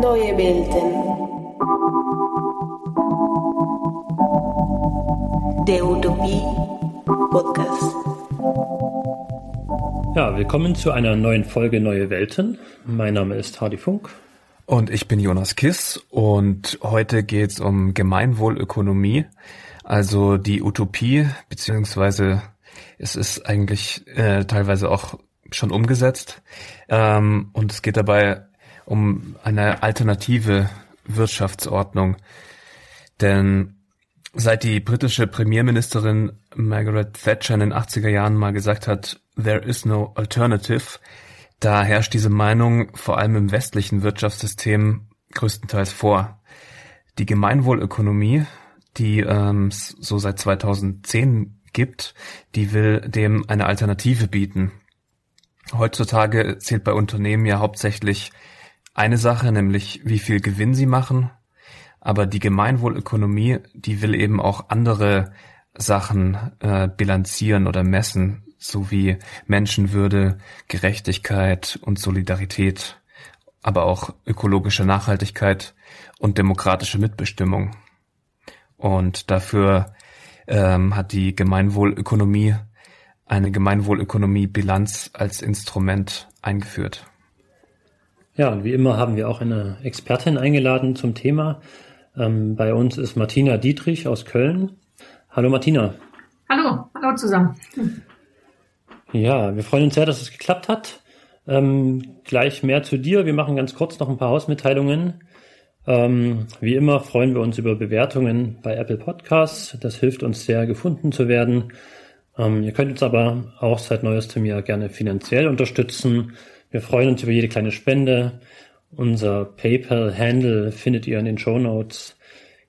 Neue Welten. Der Utopie Podcast. Ja, willkommen zu einer neuen Folge Neue Welten. Mein Name ist Hardy Funk. Und ich bin Jonas Kiss und heute geht's um Gemeinwohlökonomie, also die Utopie, beziehungsweise es ist eigentlich äh, teilweise auch schon umgesetzt. Ähm, und es geht dabei um eine alternative Wirtschaftsordnung. Denn seit die britische Premierministerin Margaret Thatcher in den 80er Jahren mal gesagt hat, there is no alternative, da herrscht diese Meinung vor allem im westlichen Wirtschaftssystem größtenteils vor. Die Gemeinwohlökonomie, die ähm, so seit 2010 gibt, die will dem eine Alternative bieten. Heutzutage zählt bei Unternehmen ja hauptsächlich eine Sache, nämlich wie viel Gewinn sie machen. Aber die Gemeinwohlökonomie, die will eben auch andere Sachen äh, bilanzieren oder messen, sowie Menschenwürde, Gerechtigkeit und Solidarität, aber auch ökologische Nachhaltigkeit und demokratische Mitbestimmung. Und dafür ähm, hat die Gemeinwohlökonomie eine Gemeinwohlökonomie-Bilanz als Instrument eingeführt. Ja, und wie immer haben wir auch eine Expertin eingeladen zum Thema. Ähm, bei uns ist Martina Dietrich aus Köln. Hallo Martina. Hallo, hallo zusammen. Ja, wir freuen uns sehr, dass es geklappt hat. Ähm, gleich mehr zu dir. Wir machen ganz kurz noch ein paar Hausmitteilungen. Ähm, wie immer freuen wir uns über Bewertungen bei Apple Podcasts. Das hilft uns sehr, gefunden zu werden. Ähm, ihr könnt uns aber auch seit neuestem Jahr gerne finanziell unterstützen. Wir freuen uns über jede kleine Spende. Unser PayPal-Handle findet ihr in den Show Notes.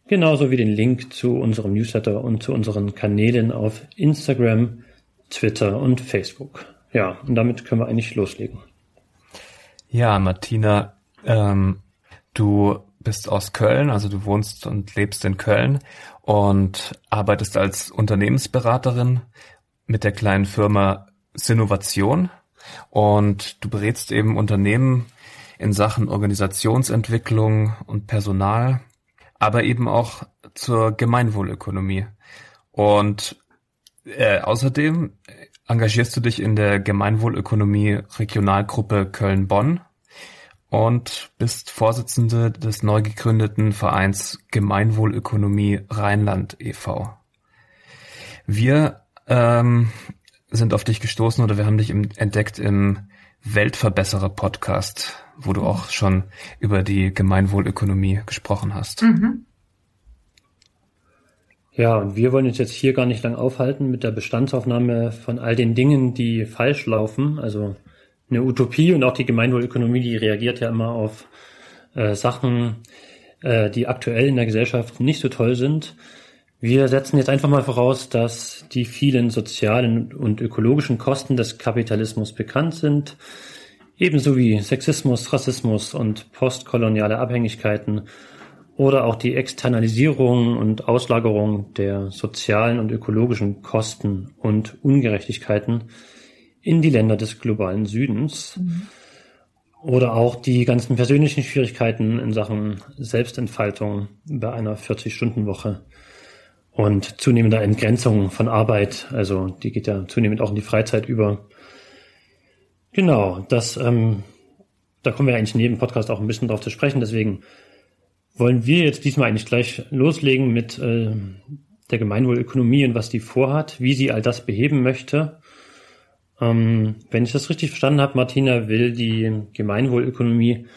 Genauso wie den Link zu unserem Newsletter und zu unseren Kanälen auf Instagram, Twitter und Facebook. Ja, und damit können wir eigentlich loslegen. Ja, Martina, ähm, du bist aus Köln, also du wohnst und lebst in Köln und arbeitest als Unternehmensberaterin mit der kleinen Firma Sinnovation und du berätst eben Unternehmen in Sachen Organisationsentwicklung und Personal, aber eben auch zur Gemeinwohlökonomie. Und äh, außerdem engagierst du dich in der Gemeinwohlökonomie Regionalgruppe Köln-Bonn und bist Vorsitzende des neu gegründeten Vereins Gemeinwohlökonomie Rheinland e.V. Wir ähm, sind auf dich gestoßen oder wir haben dich im, entdeckt im Weltverbesserer Podcast, wo du auch schon über die Gemeinwohlökonomie gesprochen hast. Mhm. Ja, und wir wollen uns jetzt hier gar nicht lang aufhalten mit der Bestandsaufnahme von all den Dingen, die falsch laufen. Also eine Utopie und auch die Gemeinwohlökonomie, die reagiert ja immer auf äh, Sachen, äh, die aktuell in der Gesellschaft nicht so toll sind. Wir setzen jetzt einfach mal voraus, dass die vielen sozialen und ökologischen Kosten des Kapitalismus bekannt sind, ebenso wie Sexismus, Rassismus und postkoloniale Abhängigkeiten oder auch die Externalisierung und Auslagerung der sozialen und ökologischen Kosten und Ungerechtigkeiten in die Länder des globalen Südens. Mhm. Oder auch die ganzen persönlichen Schwierigkeiten in Sachen Selbstentfaltung bei einer 40-Stunden-Woche und zunehmender Entgrenzung von Arbeit. Also die geht ja zunehmend auch in die Freizeit über. Genau, das, ähm, da kommen wir eigentlich neben Podcast auch ein bisschen drauf zu sprechen. Deswegen wollen wir jetzt diesmal eigentlich gleich loslegen mit äh, der Gemeinwohlökonomie und was die vorhat, wie sie all das beheben möchte. Ähm, wenn ich das richtig verstanden habe, Martina will die Gemeinwohlökonomie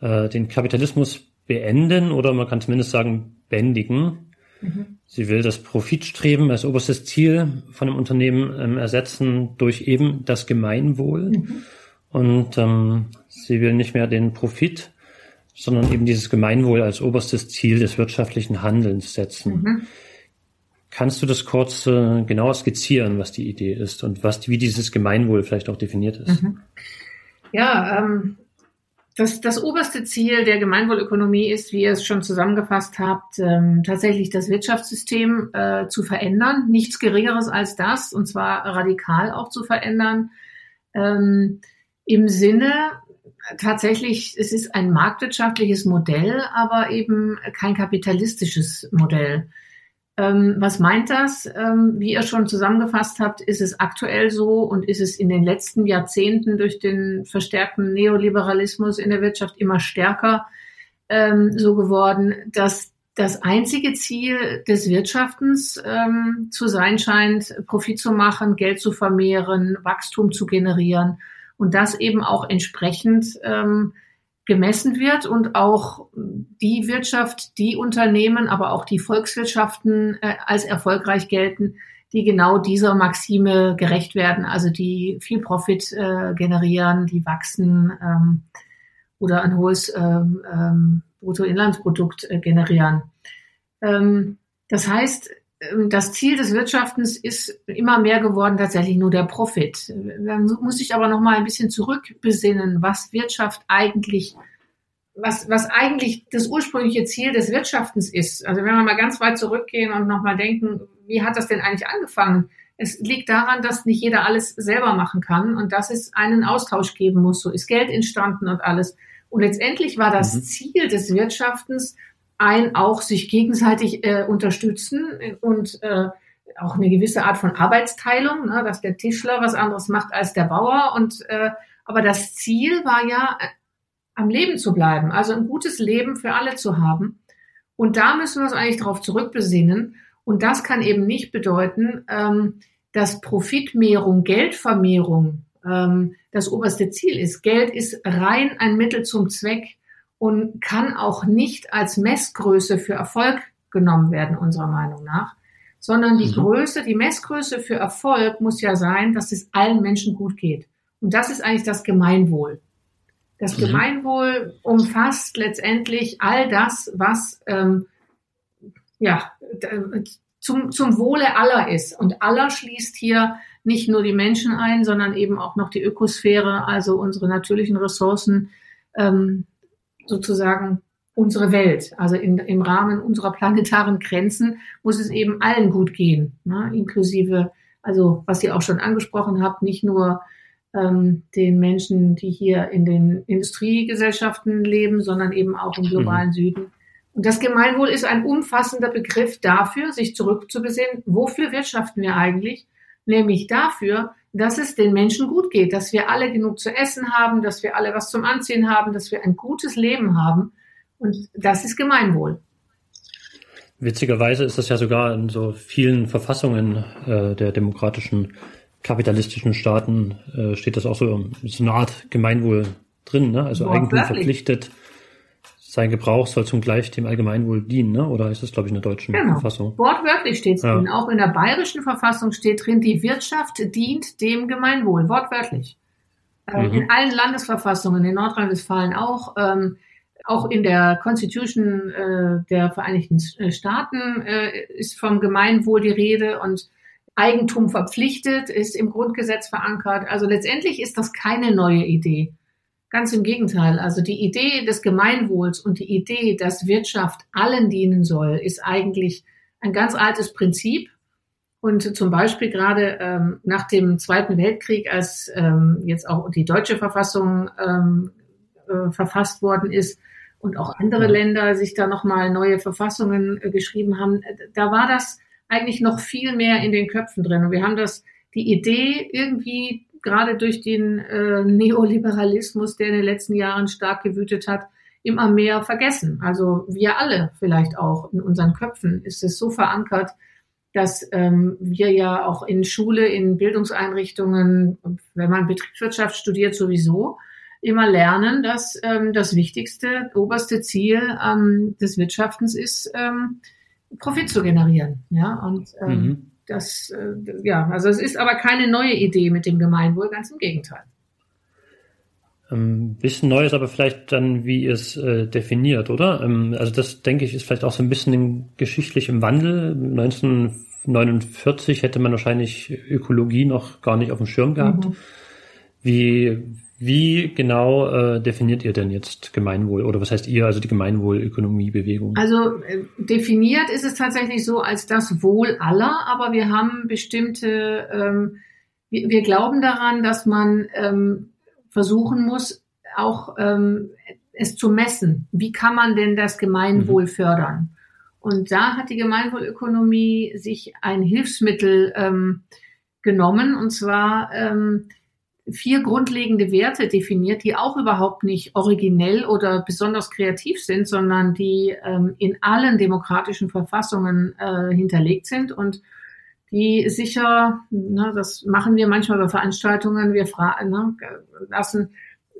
äh, den Kapitalismus beenden oder man kann zumindest sagen bändigen. Mhm. Sie will das Profitstreben als oberstes Ziel von einem Unternehmen ähm, ersetzen durch eben das Gemeinwohl. Mhm. Und ähm, sie will nicht mehr den Profit, sondern eben dieses Gemeinwohl als oberstes Ziel des wirtschaftlichen Handelns setzen. Mhm. Kannst du das kurz äh, genauer skizzieren, was die Idee ist und was, wie dieses Gemeinwohl vielleicht auch definiert ist? Mhm. Ja, ähm, das, das oberste Ziel der Gemeinwohlökonomie ist, wie ihr es schon zusammengefasst habt, ähm, tatsächlich das Wirtschaftssystem äh, zu verändern. Nichts Geringeres als das, und zwar radikal auch zu verändern. Ähm, Im Sinne tatsächlich, es ist ein marktwirtschaftliches Modell, aber eben kein kapitalistisches Modell. Ähm, was meint das? Ähm, wie ihr schon zusammengefasst habt, ist es aktuell so und ist es in den letzten Jahrzehnten durch den verstärkten Neoliberalismus in der Wirtschaft immer stärker ähm, so geworden, dass das einzige Ziel des Wirtschaftens ähm, zu sein scheint, Profit zu machen, Geld zu vermehren, Wachstum zu generieren und das eben auch entsprechend ähm, gemessen wird und auch die Wirtschaft, die Unternehmen, aber auch die Volkswirtschaften äh, als erfolgreich gelten, die genau dieser Maxime gerecht werden, also die viel Profit äh, generieren, die wachsen ähm, oder ein hohes ähm, ähm, Bruttoinlandsprodukt äh, generieren. Ähm, das heißt, das Ziel des Wirtschaftens ist immer mehr geworden tatsächlich nur der Profit. Man muss sich aber noch mal ein bisschen zurückbesinnen, was Wirtschaft eigentlich, was, was eigentlich das ursprüngliche Ziel des Wirtschaftens ist. Also wenn wir mal ganz weit zurückgehen und noch mal denken, wie hat das denn eigentlich angefangen? Es liegt daran, dass nicht jeder alles selber machen kann und dass es einen Austausch geben muss. So ist Geld entstanden und alles. Und letztendlich war das mhm. Ziel des Wirtschaftens, ein auch sich gegenseitig äh, unterstützen und äh, auch eine gewisse Art von Arbeitsteilung, ne, dass der Tischler was anderes macht als der Bauer. Und äh, aber das Ziel war ja, äh, am Leben zu bleiben, also ein gutes Leben für alle zu haben. Und da müssen wir uns eigentlich darauf zurückbesinnen. Und das kann eben nicht bedeuten, ähm, dass Profitmehrung, Geldvermehrung ähm, das oberste Ziel ist. Geld ist rein ein Mittel zum Zweck und kann auch nicht als Messgröße für Erfolg genommen werden, unserer Meinung nach, sondern die mhm. Größe, die Messgröße für Erfolg muss ja sein, dass es allen Menschen gut geht. Und das ist eigentlich das Gemeinwohl. Das mhm. Gemeinwohl umfasst letztendlich all das, was ähm, ja zum, zum Wohle aller ist. Und aller schließt hier nicht nur die Menschen ein, sondern eben auch noch die Ökosphäre, also unsere natürlichen Ressourcen, ähm, sozusagen unsere Welt. Also in, im Rahmen unserer planetaren Grenzen muss es eben allen gut gehen, ne? inklusive, also was ihr auch schon angesprochen habt, nicht nur ähm, den Menschen, die hier in den Industriegesellschaften leben, sondern eben auch im globalen mhm. Süden. Und das Gemeinwohl ist ein umfassender Begriff dafür, sich zurückzubesehen, wofür wirtschaften wir eigentlich? Nämlich dafür, dass es den Menschen gut geht, dass wir alle genug zu essen haben, dass wir alle was zum Anziehen haben, dass wir ein gutes Leben haben. Und das ist Gemeinwohl. Witzigerweise ist das ja sogar in so vielen Verfassungen äh, der demokratischen kapitalistischen Staaten äh, steht das auch so, so eine Art Gemeinwohl drin, ne? Also Eigentum verpflichtet, sein Gebrauch soll zum Gleich dem Allgemeinwohl dienen, ne? oder ist das, glaube ich, in der deutschen genau. Verfassung? Wortwörtlich steht es ja. drin. Auch in der bayerischen Verfassung steht drin, die Wirtschaft dient dem Gemeinwohl. Wortwörtlich. Ähm, mhm. In allen Landesverfassungen, in Nordrhein-Westfalen auch, ähm, auch in der Constitution äh, der Vereinigten äh, Staaten äh, ist vom Gemeinwohl die Rede und Eigentum verpflichtet, ist im Grundgesetz verankert. Also letztendlich ist das keine neue Idee. Ganz im Gegenteil. Also die Idee des Gemeinwohls und die Idee, dass Wirtschaft allen dienen soll, ist eigentlich ein ganz altes Prinzip. Und zum Beispiel gerade ähm, nach dem Zweiten Weltkrieg, als ähm, jetzt auch die deutsche Verfassung ähm, äh, verfasst worden ist und auch andere Länder sich da nochmal neue Verfassungen äh, geschrieben haben, da war das eigentlich noch viel mehr in den Köpfen drin. Und wir haben das, die Idee irgendwie gerade durch den äh, Neoliberalismus, der in den letzten Jahren stark gewütet hat, immer mehr vergessen. Also wir alle vielleicht auch in unseren Köpfen ist es so verankert, dass ähm, wir ja auch in Schule, in Bildungseinrichtungen, wenn man Betriebswirtschaft studiert sowieso, immer lernen, dass ähm, das wichtigste, oberste Ziel ähm, des Wirtschaftens ist, ähm, Profit zu generieren. Ja, und ähm, mhm. Das, äh, ja, also es ist aber keine neue Idee mit dem Gemeinwohl, ganz im Gegenteil. Ein ähm, bisschen neu ist aber vielleicht dann, wie ihr es äh, definiert, oder? Ähm, also das, denke ich, ist vielleicht auch so ein bisschen in, geschichtlich im Wandel. 1949 hätte man wahrscheinlich Ökologie noch gar nicht auf dem Schirm gehabt. Mhm. Wie, wie genau äh, definiert ihr denn jetzt Gemeinwohl oder was heißt ihr, also die Gemeinwohlökonomiebewegung? Also äh, definiert ist es tatsächlich so als das Wohl aller, aber wir haben bestimmte, ähm, wir, wir glauben daran, dass man ähm, versuchen muss, auch ähm, es zu messen. Wie kann man denn das Gemeinwohl mhm. fördern? Und da hat die Gemeinwohlökonomie sich ein Hilfsmittel ähm, genommen, und zwar ähm, vier grundlegende Werte definiert, die auch überhaupt nicht originell oder besonders kreativ sind, sondern die ähm, in allen demokratischen Verfassungen äh, hinterlegt sind und die sicher, ne, das machen wir manchmal bei Veranstaltungen, wir fragen, ne, lassen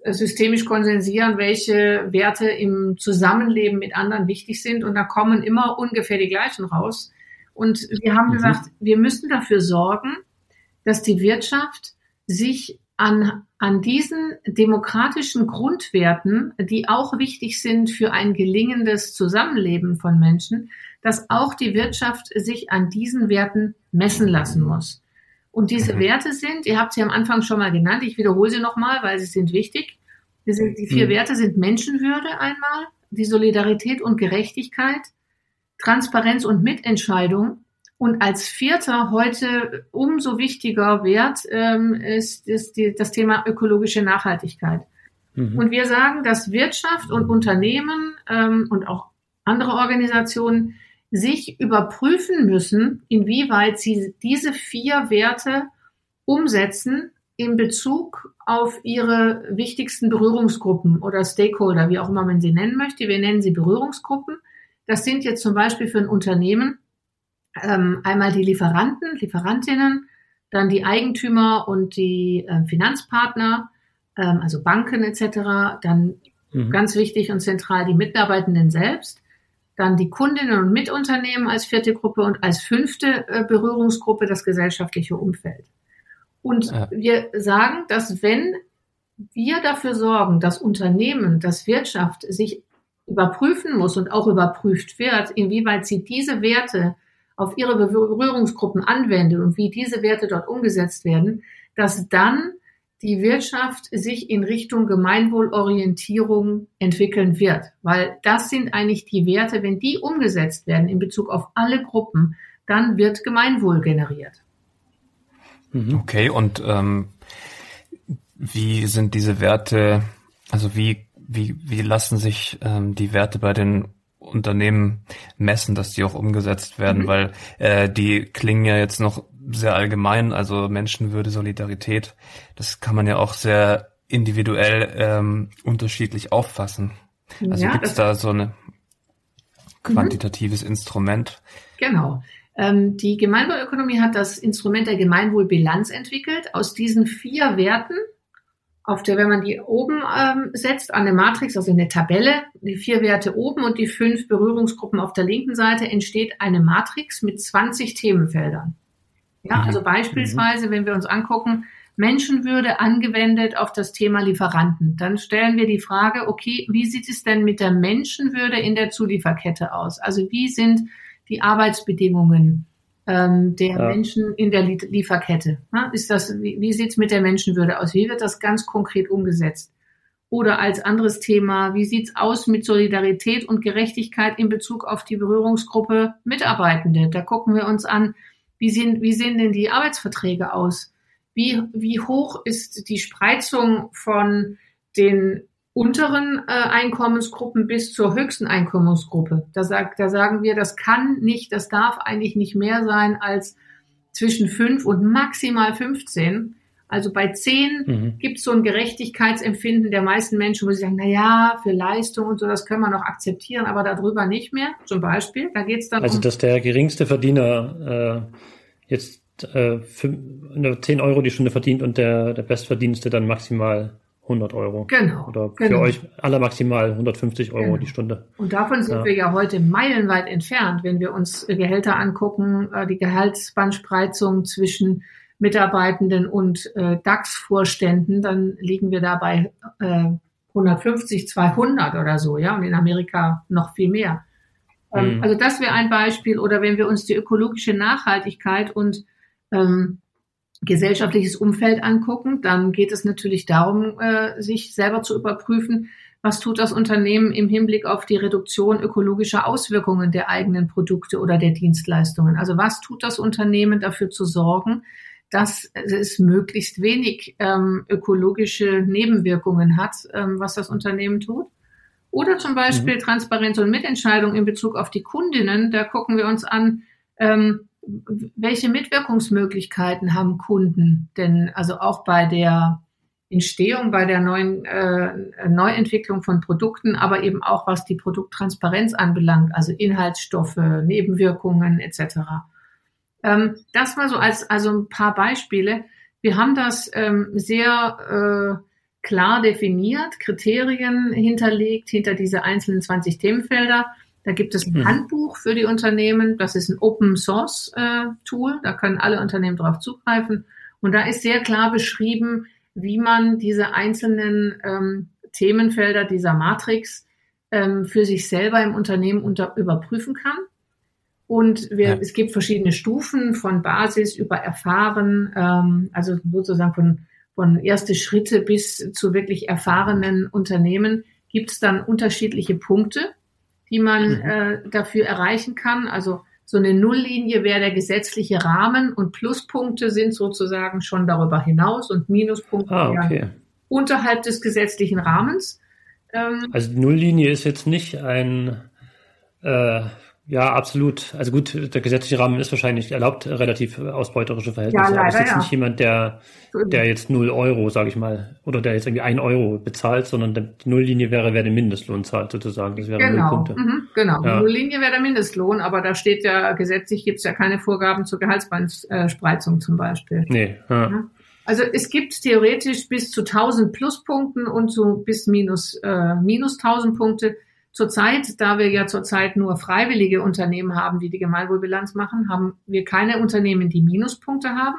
systemisch konsensieren, welche Werte im Zusammenleben mit anderen wichtig sind. Und da kommen immer ungefähr die gleichen raus. Und wir haben mhm. gesagt, wir müssen dafür sorgen, dass die Wirtschaft sich an, an diesen demokratischen Grundwerten, die auch wichtig sind für ein gelingendes Zusammenleben von Menschen, dass auch die Wirtschaft sich an diesen Werten messen lassen muss. Und diese mhm. Werte sind, ihr habt sie am Anfang schon mal genannt, ich wiederhole sie nochmal, weil sie sind wichtig. Die vier mhm. Werte sind Menschenwürde einmal, die Solidarität und Gerechtigkeit, Transparenz und Mitentscheidung. Und als vierter heute umso wichtiger Wert ähm, ist, ist die, das Thema ökologische Nachhaltigkeit. Mhm. Und wir sagen, dass Wirtschaft und Unternehmen ähm, und auch andere Organisationen sich überprüfen müssen, inwieweit sie diese vier Werte umsetzen in Bezug auf ihre wichtigsten Berührungsgruppen oder Stakeholder, wie auch immer man sie nennen möchte. Wir nennen sie Berührungsgruppen. Das sind jetzt zum Beispiel für ein Unternehmen ähm, einmal die Lieferanten, Lieferantinnen, dann die Eigentümer und die äh, Finanzpartner, ähm, also Banken etc. Dann mhm. ganz wichtig und zentral die Mitarbeitenden selbst dann die Kundinnen und Mitunternehmen als vierte Gruppe und als fünfte äh, Berührungsgruppe das gesellschaftliche Umfeld. Und ja. wir sagen, dass wenn wir dafür sorgen, dass Unternehmen, dass Wirtschaft sich überprüfen muss und auch überprüft wird, inwieweit sie diese Werte auf ihre Berührungsgruppen anwendet und wie diese Werte dort umgesetzt werden, dass dann die Wirtschaft sich in Richtung Gemeinwohlorientierung entwickeln wird. Weil das sind eigentlich die Werte, wenn die umgesetzt werden in Bezug auf alle Gruppen, dann wird Gemeinwohl generiert. Mhm. Okay, und ähm, wie sind diese Werte, also wie, wie, wie lassen sich ähm, die Werte bei den Unternehmen messen, dass die auch umgesetzt werden, mhm. weil äh, die klingen ja jetzt noch sehr allgemein, also Menschenwürde, Solidarität, das kann man ja auch sehr individuell ähm, unterschiedlich auffassen. Also ja, gibt es da so ein quantitatives mhm. Instrument? Genau. Ähm, die Gemeinwohlökonomie hat das Instrument der Gemeinwohlbilanz entwickelt. Aus diesen vier Werten, auf der, wenn man die oben ähm, setzt, an der Matrix, also in der Tabelle, die vier Werte oben und die fünf Berührungsgruppen auf der linken Seite, entsteht eine Matrix mit 20 Themenfeldern. Ja, also mhm. beispielsweise, wenn wir uns angucken, Menschenwürde angewendet auf das Thema Lieferanten, dann stellen wir die Frage, okay, wie sieht es denn mit der Menschenwürde in der Zulieferkette aus? Also wie sind die Arbeitsbedingungen ähm, der ja. Menschen in der Lieferkette? Ist das, wie, wie sieht es mit der Menschenwürde aus? Wie wird das ganz konkret umgesetzt? Oder als anderes Thema, wie sieht's aus mit Solidarität und Gerechtigkeit in Bezug auf die Berührungsgruppe Mitarbeitende? Da gucken wir uns an, wie sehen, wie sehen denn die Arbeitsverträge aus? Wie, wie hoch ist die Spreizung von den unteren äh, Einkommensgruppen bis zur höchsten Einkommensgruppe? Da, sagt, da sagen wir, das kann nicht, das darf eigentlich nicht mehr sein als zwischen fünf und maximal 15. Also bei zehn mhm. gibt es so ein Gerechtigkeitsempfinden der meisten Menschen, wo sie sagen, na ja, für Leistung und so, das können wir noch akzeptieren, aber darüber nicht mehr. Zum Beispiel, da geht es dann Also, um dass der geringste Verdiener äh, jetzt äh, 10 Euro die Stunde verdient und der, der Bestverdienste dann maximal 100 Euro. Genau. Oder für genau. euch alle maximal 150 Euro genau. die Stunde. Und davon sind ja. wir ja heute meilenweit entfernt, wenn wir uns Gehälter angucken, äh, die Gehaltsbandspreizung zwischen Mitarbeitenden und äh, DAX-Vorständen, dann liegen wir da bei äh, 150, 200 oder so, ja, und in Amerika noch viel mehr. Ähm, mhm. Also das wäre ein Beispiel. Oder wenn wir uns die ökologische Nachhaltigkeit und ähm, gesellschaftliches Umfeld angucken, dann geht es natürlich darum, äh, sich selber zu überprüfen, was tut das Unternehmen im Hinblick auf die Reduktion ökologischer Auswirkungen der eigenen Produkte oder der Dienstleistungen. Also was tut das Unternehmen dafür zu sorgen, dass es möglichst wenig ähm, ökologische Nebenwirkungen hat, ähm, was das Unternehmen tut. Oder zum Beispiel mhm. Transparenz und Mitentscheidung in Bezug auf die Kundinnen. Da gucken wir uns an, ähm, welche Mitwirkungsmöglichkeiten haben Kunden denn also auch bei der Entstehung, bei der neuen äh, Neuentwicklung von Produkten, aber eben auch was die Produkttransparenz anbelangt, also Inhaltsstoffe, Nebenwirkungen etc. Ähm, das mal so als also ein paar Beispiele. Wir haben das ähm, sehr äh, klar definiert, Kriterien hinterlegt hinter diese einzelnen 20 Themenfelder. Da gibt es ein mhm. Handbuch für die Unternehmen. Das ist ein Open Source äh, Tool. Da können alle Unternehmen darauf zugreifen. Und da ist sehr klar beschrieben, wie man diese einzelnen ähm, Themenfelder dieser Matrix ähm, für sich selber im Unternehmen unter, überprüfen kann. Und wir, ja. es gibt verschiedene Stufen von Basis über Erfahren, ähm, also sozusagen von, von erste Schritte bis zu wirklich erfahrenen Unternehmen gibt es dann unterschiedliche Punkte, die man mhm. äh, dafür erreichen kann. Also so eine Nulllinie wäre der gesetzliche Rahmen und Pluspunkte sind sozusagen schon darüber hinaus und Minuspunkte ah, okay. unterhalb des gesetzlichen Rahmens. Ähm, also die Nulllinie ist jetzt nicht ein äh, ja, absolut. Also gut, der gesetzliche Rahmen ist wahrscheinlich erlaubt relativ ausbeuterische Verhältnisse. Ja, aber es ist jetzt ja. nicht jemand, der, der jetzt null Euro, sage ich mal, oder der jetzt irgendwie ein Euro bezahlt, sondern die Nulllinie wäre, wer den Mindestlohn zahlt sozusagen. Das wäre genau. null Punkte. Mhm, genau. Ja. Nulllinie wäre der Mindestlohn, aber da steht ja gesetzlich gibt es ja keine Vorgaben zur Gehaltsspreizung zum Beispiel. Nee. Ja. Also es gibt theoretisch bis zu 1000 Pluspunkten und so bis minus äh, minus 1000 Punkte. Zurzeit, da wir ja zurzeit nur freiwillige Unternehmen haben, die die Gemeinwohlbilanz machen, haben wir keine Unternehmen, die Minuspunkte haben.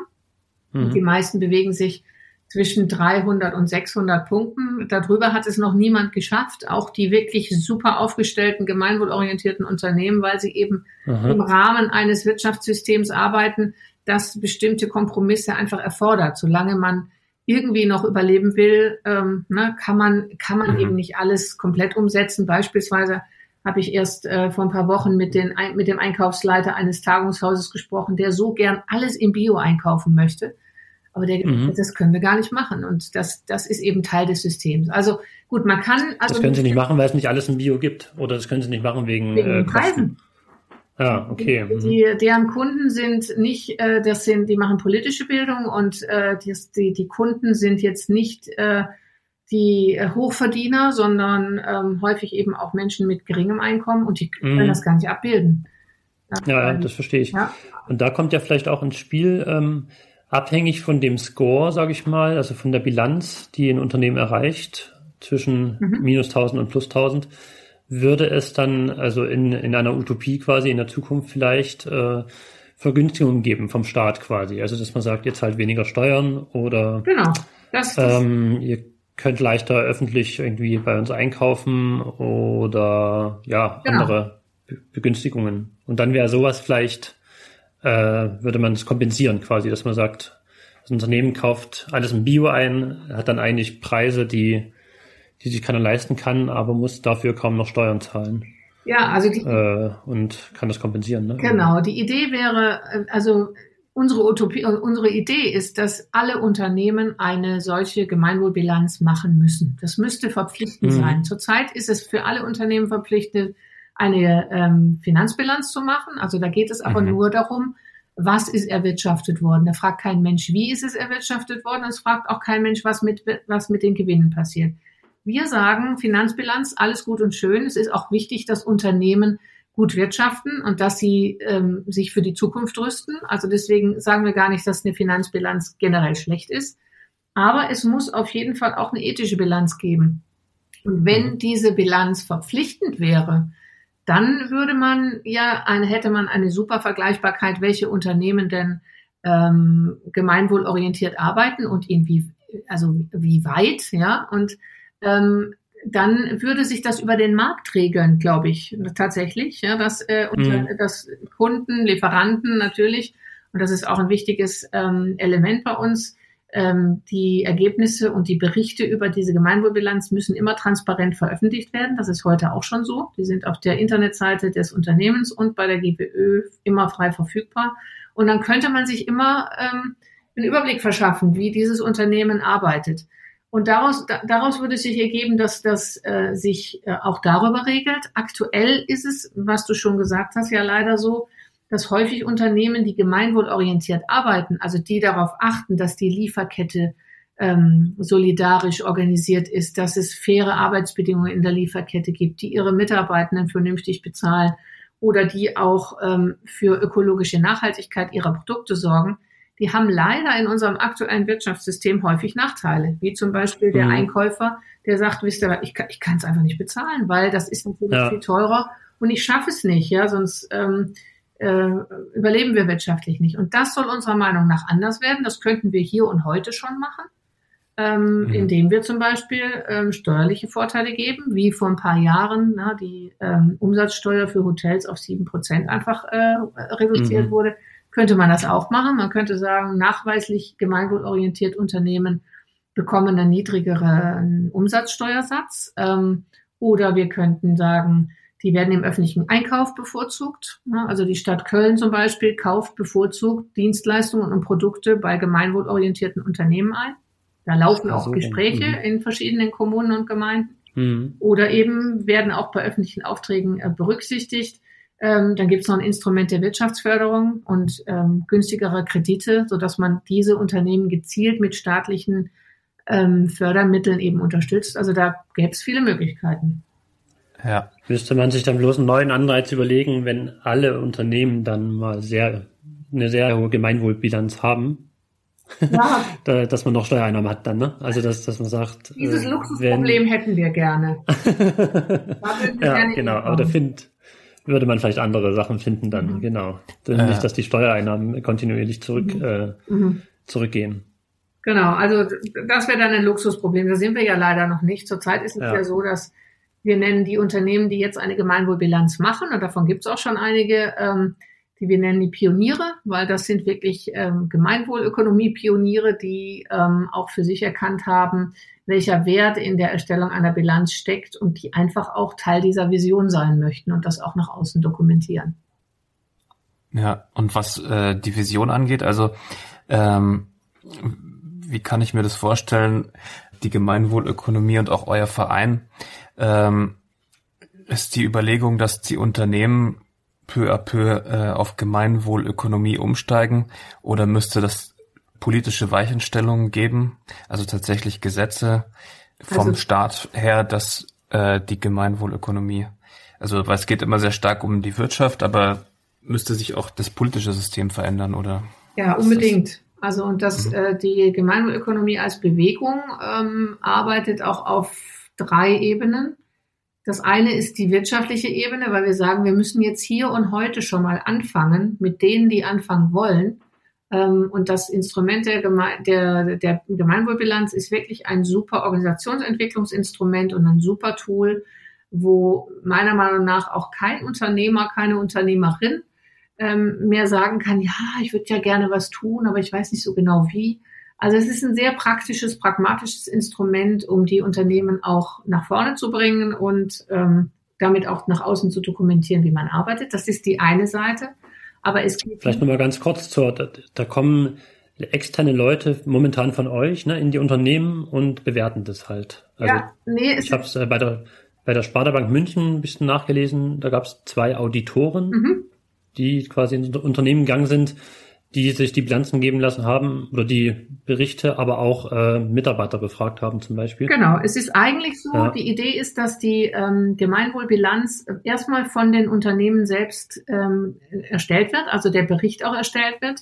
Mhm. Die meisten bewegen sich zwischen 300 und 600 Punkten. Darüber hat es noch niemand geschafft, auch die wirklich super aufgestellten, gemeinwohlorientierten Unternehmen, weil sie eben Aha. im Rahmen eines Wirtschaftssystems arbeiten, das bestimmte Kompromisse einfach erfordert. Solange man irgendwie noch überleben will, ähm, ne, kann man, kann man mhm. eben nicht alles komplett umsetzen. Beispielsweise habe ich erst äh, vor ein paar Wochen mit, den, mit dem Einkaufsleiter eines Tagungshauses gesprochen, der so gern alles im Bio einkaufen möchte. Aber der mhm. das können wir gar nicht machen. Und das, das ist eben Teil des Systems. Also gut, man kann. Also das können Sie nicht machen, weil es nicht alles im Bio gibt. Oder das können Sie nicht machen wegen, wegen äh, Preisen. Ja, okay. Die, die, deren Kunden sind nicht, äh, das sind, die machen politische Bildung und äh, die, die Kunden sind jetzt nicht äh, die äh, Hochverdiener, sondern ähm, häufig eben auch Menschen mit geringem Einkommen und die können mm. das gar nicht abbilden. Ja, ja, das verstehe ich. Ja. Und da kommt ja vielleicht auch ins Spiel, ähm, abhängig von dem Score, sage ich mal, also von der Bilanz, die ein Unternehmen erreicht, zwischen mhm. minus 1000 und plus 1000, würde es dann also in, in einer Utopie quasi in der Zukunft vielleicht äh, Vergünstigungen geben vom Staat quasi. Also dass man sagt, ihr zahlt weniger Steuern oder genau. das, ähm, ihr könnt leichter öffentlich irgendwie bei uns einkaufen oder ja, genau. andere Begünstigungen. Und dann wäre sowas vielleicht, äh, würde man es kompensieren quasi, dass man sagt, das Unternehmen kauft alles im Bio ein, hat dann eigentlich Preise, die die sich keiner leisten kann, aber muss dafür kaum noch Steuern zahlen. Ja, also die, äh, und kann das kompensieren. Ne? Genau, die Idee wäre, äh, also unsere Utopie, äh, unsere Idee ist, dass alle Unternehmen eine solche Gemeinwohlbilanz machen müssen. Das müsste verpflichtend mhm. sein. Zurzeit ist es für alle Unternehmen verpflichtet, eine ähm, Finanzbilanz zu machen. Also da geht es aber mhm. nur darum, was ist erwirtschaftet worden. Da fragt kein Mensch, wie ist es erwirtschaftet worden. Es fragt auch kein Mensch, was mit, was mit den Gewinnen passiert. Wir sagen, Finanzbilanz, alles gut und schön. Es ist auch wichtig, dass Unternehmen gut wirtschaften und dass sie ähm, sich für die Zukunft rüsten. Also deswegen sagen wir gar nicht, dass eine Finanzbilanz generell schlecht ist. Aber es muss auf jeden Fall auch eine ethische Bilanz geben. Und wenn mhm. diese Bilanz verpflichtend wäre, dann würde man ja eine, hätte man eine super Vergleichbarkeit, welche Unternehmen denn ähm, gemeinwohlorientiert arbeiten und in wie, also wie weit, ja, und ähm, dann würde sich das über den Markt regeln, glaube ich, tatsächlich, ja, dass, äh, mhm. dass Kunden, Lieferanten natürlich, und das ist auch ein wichtiges ähm, Element bei uns, ähm, die Ergebnisse und die Berichte über diese Gemeinwohlbilanz müssen immer transparent veröffentlicht werden. Das ist heute auch schon so. Die sind auf der Internetseite des Unternehmens und bei der GBÖ immer frei verfügbar. Und dann könnte man sich immer ähm, einen Überblick verschaffen, wie dieses Unternehmen arbeitet. Und daraus, da, daraus würde sich ergeben, dass das äh, sich äh, auch darüber regelt. Aktuell ist es, was du schon gesagt hast, ja leider so, dass häufig Unternehmen, die gemeinwohlorientiert arbeiten, also die darauf achten, dass die Lieferkette ähm, solidarisch organisiert ist, dass es faire Arbeitsbedingungen in der Lieferkette gibt, die ihre Mitarbeitenden vernünftig bezahlen oder die auch ähm, für ökologische Nachhaltigkeit ihrer Produkte sorgen, die haben leider in unserem aktuellen Wirtschaftssystem häufig Nachteile, wie zum Beispiel der mhm. Einkäufer, der sagt, wisst ihr, ich kann ich kann es einfach nicht bezahlen, weil das ist natürlich ja. viel teurer und ich schaffe es nicht, ja, sonst ähm, äh, überleben wir wirtschaftlich nicht. Und das soll unserer Meinung nach anders werden. Das könnten wir hier und heute schon machen, ähm, mhm. indem wir zum Beispiel ähm, steuerliche Vorteile geben, wie vor ein paar Jahren na, die ähm, Umsatzsteuer für Hotels auf sieben Prozent einfach äh, reduziert mhm. wurde könnte man das auch machen. Man könnte sagen, nachweislich gemeinwohlorientiert Unternehmen bekommen einen niedrigeren Umsatzsteuersatz. Ähm, oder wir könnten sagen, die werden im öffentlichen Einkauf bevorzugt. Also die Stadt Köln zum Beispiel kauft bevorzugt Dienstleistungen und Produkte bei gemeinwohlorientierten Unternehmen ein. Da laufen auch Gespräche mhm. in verschiedenen Kommunen und Gemeinden. Mhm. Oder eben werden auch bei öffentlichen Aufträgen äh, berücksichtigt. Ähm, dann gibt es noch ein Instrument der Wirtschaftsförderung und ähm, günstigere Kredite, sodass man diese Unternehmen gezielt mit staatlichen ähm, Fördermitteln eben unterstützt. Also da gäbe es viele Möglichkeiten. Ja. Müsste man sich dann bloß einen neuen Anreiz überlegen, wenn alle Unternehmen dann mal sehr eine sehr hohe Gemeinwohlbilanz haben. Ja. da, dass man noch Steuereinnahmen hat dann, ne? Also dass, dass man sagt. Dieses äh, Luxusproblem wenn... hätten wir gerne. wir ja, gerne genau. Aber da findet würde man vielleicht andere Sachen finden dann, mhm. genau. Denn äh. Nicht, dass die Steuereinnahmen kontinuierlich zurück, mhm. Äh, mhm. zurückgehen. Genau, also das wäre dann ein Luxusproblem. Da sind wir ja leider noch nicht. Zurzeit ist es ja, ja so, dass wir nennen die Unternehmen, die jetzt eine Gemeinwohlbilanz machen, und davon gibt es auch schon einige, ähm, die wir nennen die Pioniere, weil das sind wirklich ähm, Gemeinwohlökonomie-Pioniere, die ähm, auch für sich erkannt haben, welcher Wert in der Erstellung einer Bilanz steckt und die einfach auch Teil dieser Vision sein möchten und das auch nach außen dokumentieren. Ja, und was äh, die Vision angeht, also ähm, wie kann ich mir das vorstellen, die Gemeinwohlökonomie und auch euer Verein, ähm, ist die Überlegung, dass die Unternehmen peu à peu äh, auf Gemeinwohlökonomie umsteigen oder müsste das politische Weichenstellungen geben, also tatsächlich Gesetze vom also, Staat her, dass äh, die Gemeinwohlökonomie, also weil es geht immer sehr stark um die Wirtschaft, aber müsste sich auch das politische System verändern, oder? Ja, unbedingt. Also und dass mhm. äh, die Gemeinwohlökonomie als Bewegung ähm, arbeitet auch auf drei Ebenen. Das eine ist die wirtschaftliche Ebene, weil wir sagen, wir müssen jetzt hier und heute schon mal anfangen mit denen, die anfangen wollen, und das Instrument der, Geme der, der Gemeinwohlbilanz ist wirklich ein super Organisationsentwicklungsinstrument und ein super Tool, wo meiner Meinung nach auch kein Unternehmer, keine Unternehmerin ähm, mehr sagen kann, ja, ich würde ja gerne was tun, aber ich weiß nicht so genau wie. Also es ist ein sehr praktisches, pragmatisches Instrument, um die Unternehmen auch nach vorne zu bringen und ähm, damit auch nach außen zu dokumentieren, wie man arbeitet. Das ist die eine Seite. Aber es geht. Vielleicht nochmal ganz kurz zur, da, da kommen externe Leute momentan von euch ne, in die Unternehmen und bewerten das halt. Also ja, nee, ich habe es äh, bei der bei der Sparda Bank München ein bisschen nachgelesen. Da gab es zwei Auditoren, mhm. die quasi in Unternehmen gegangen sind die sich die Bilanzen geben lassen haben oder die Berichte, aber auch äh, Mitarbeiter befragt haben zum Beispiel. Genau, es ist eigentlich so, ja. die Idee ist, dass die ähm, Gemeinwohlbilanz erstmal von den Unternehmen selbst ähm, erstellt wird, also der Bericht auch erstellt wird.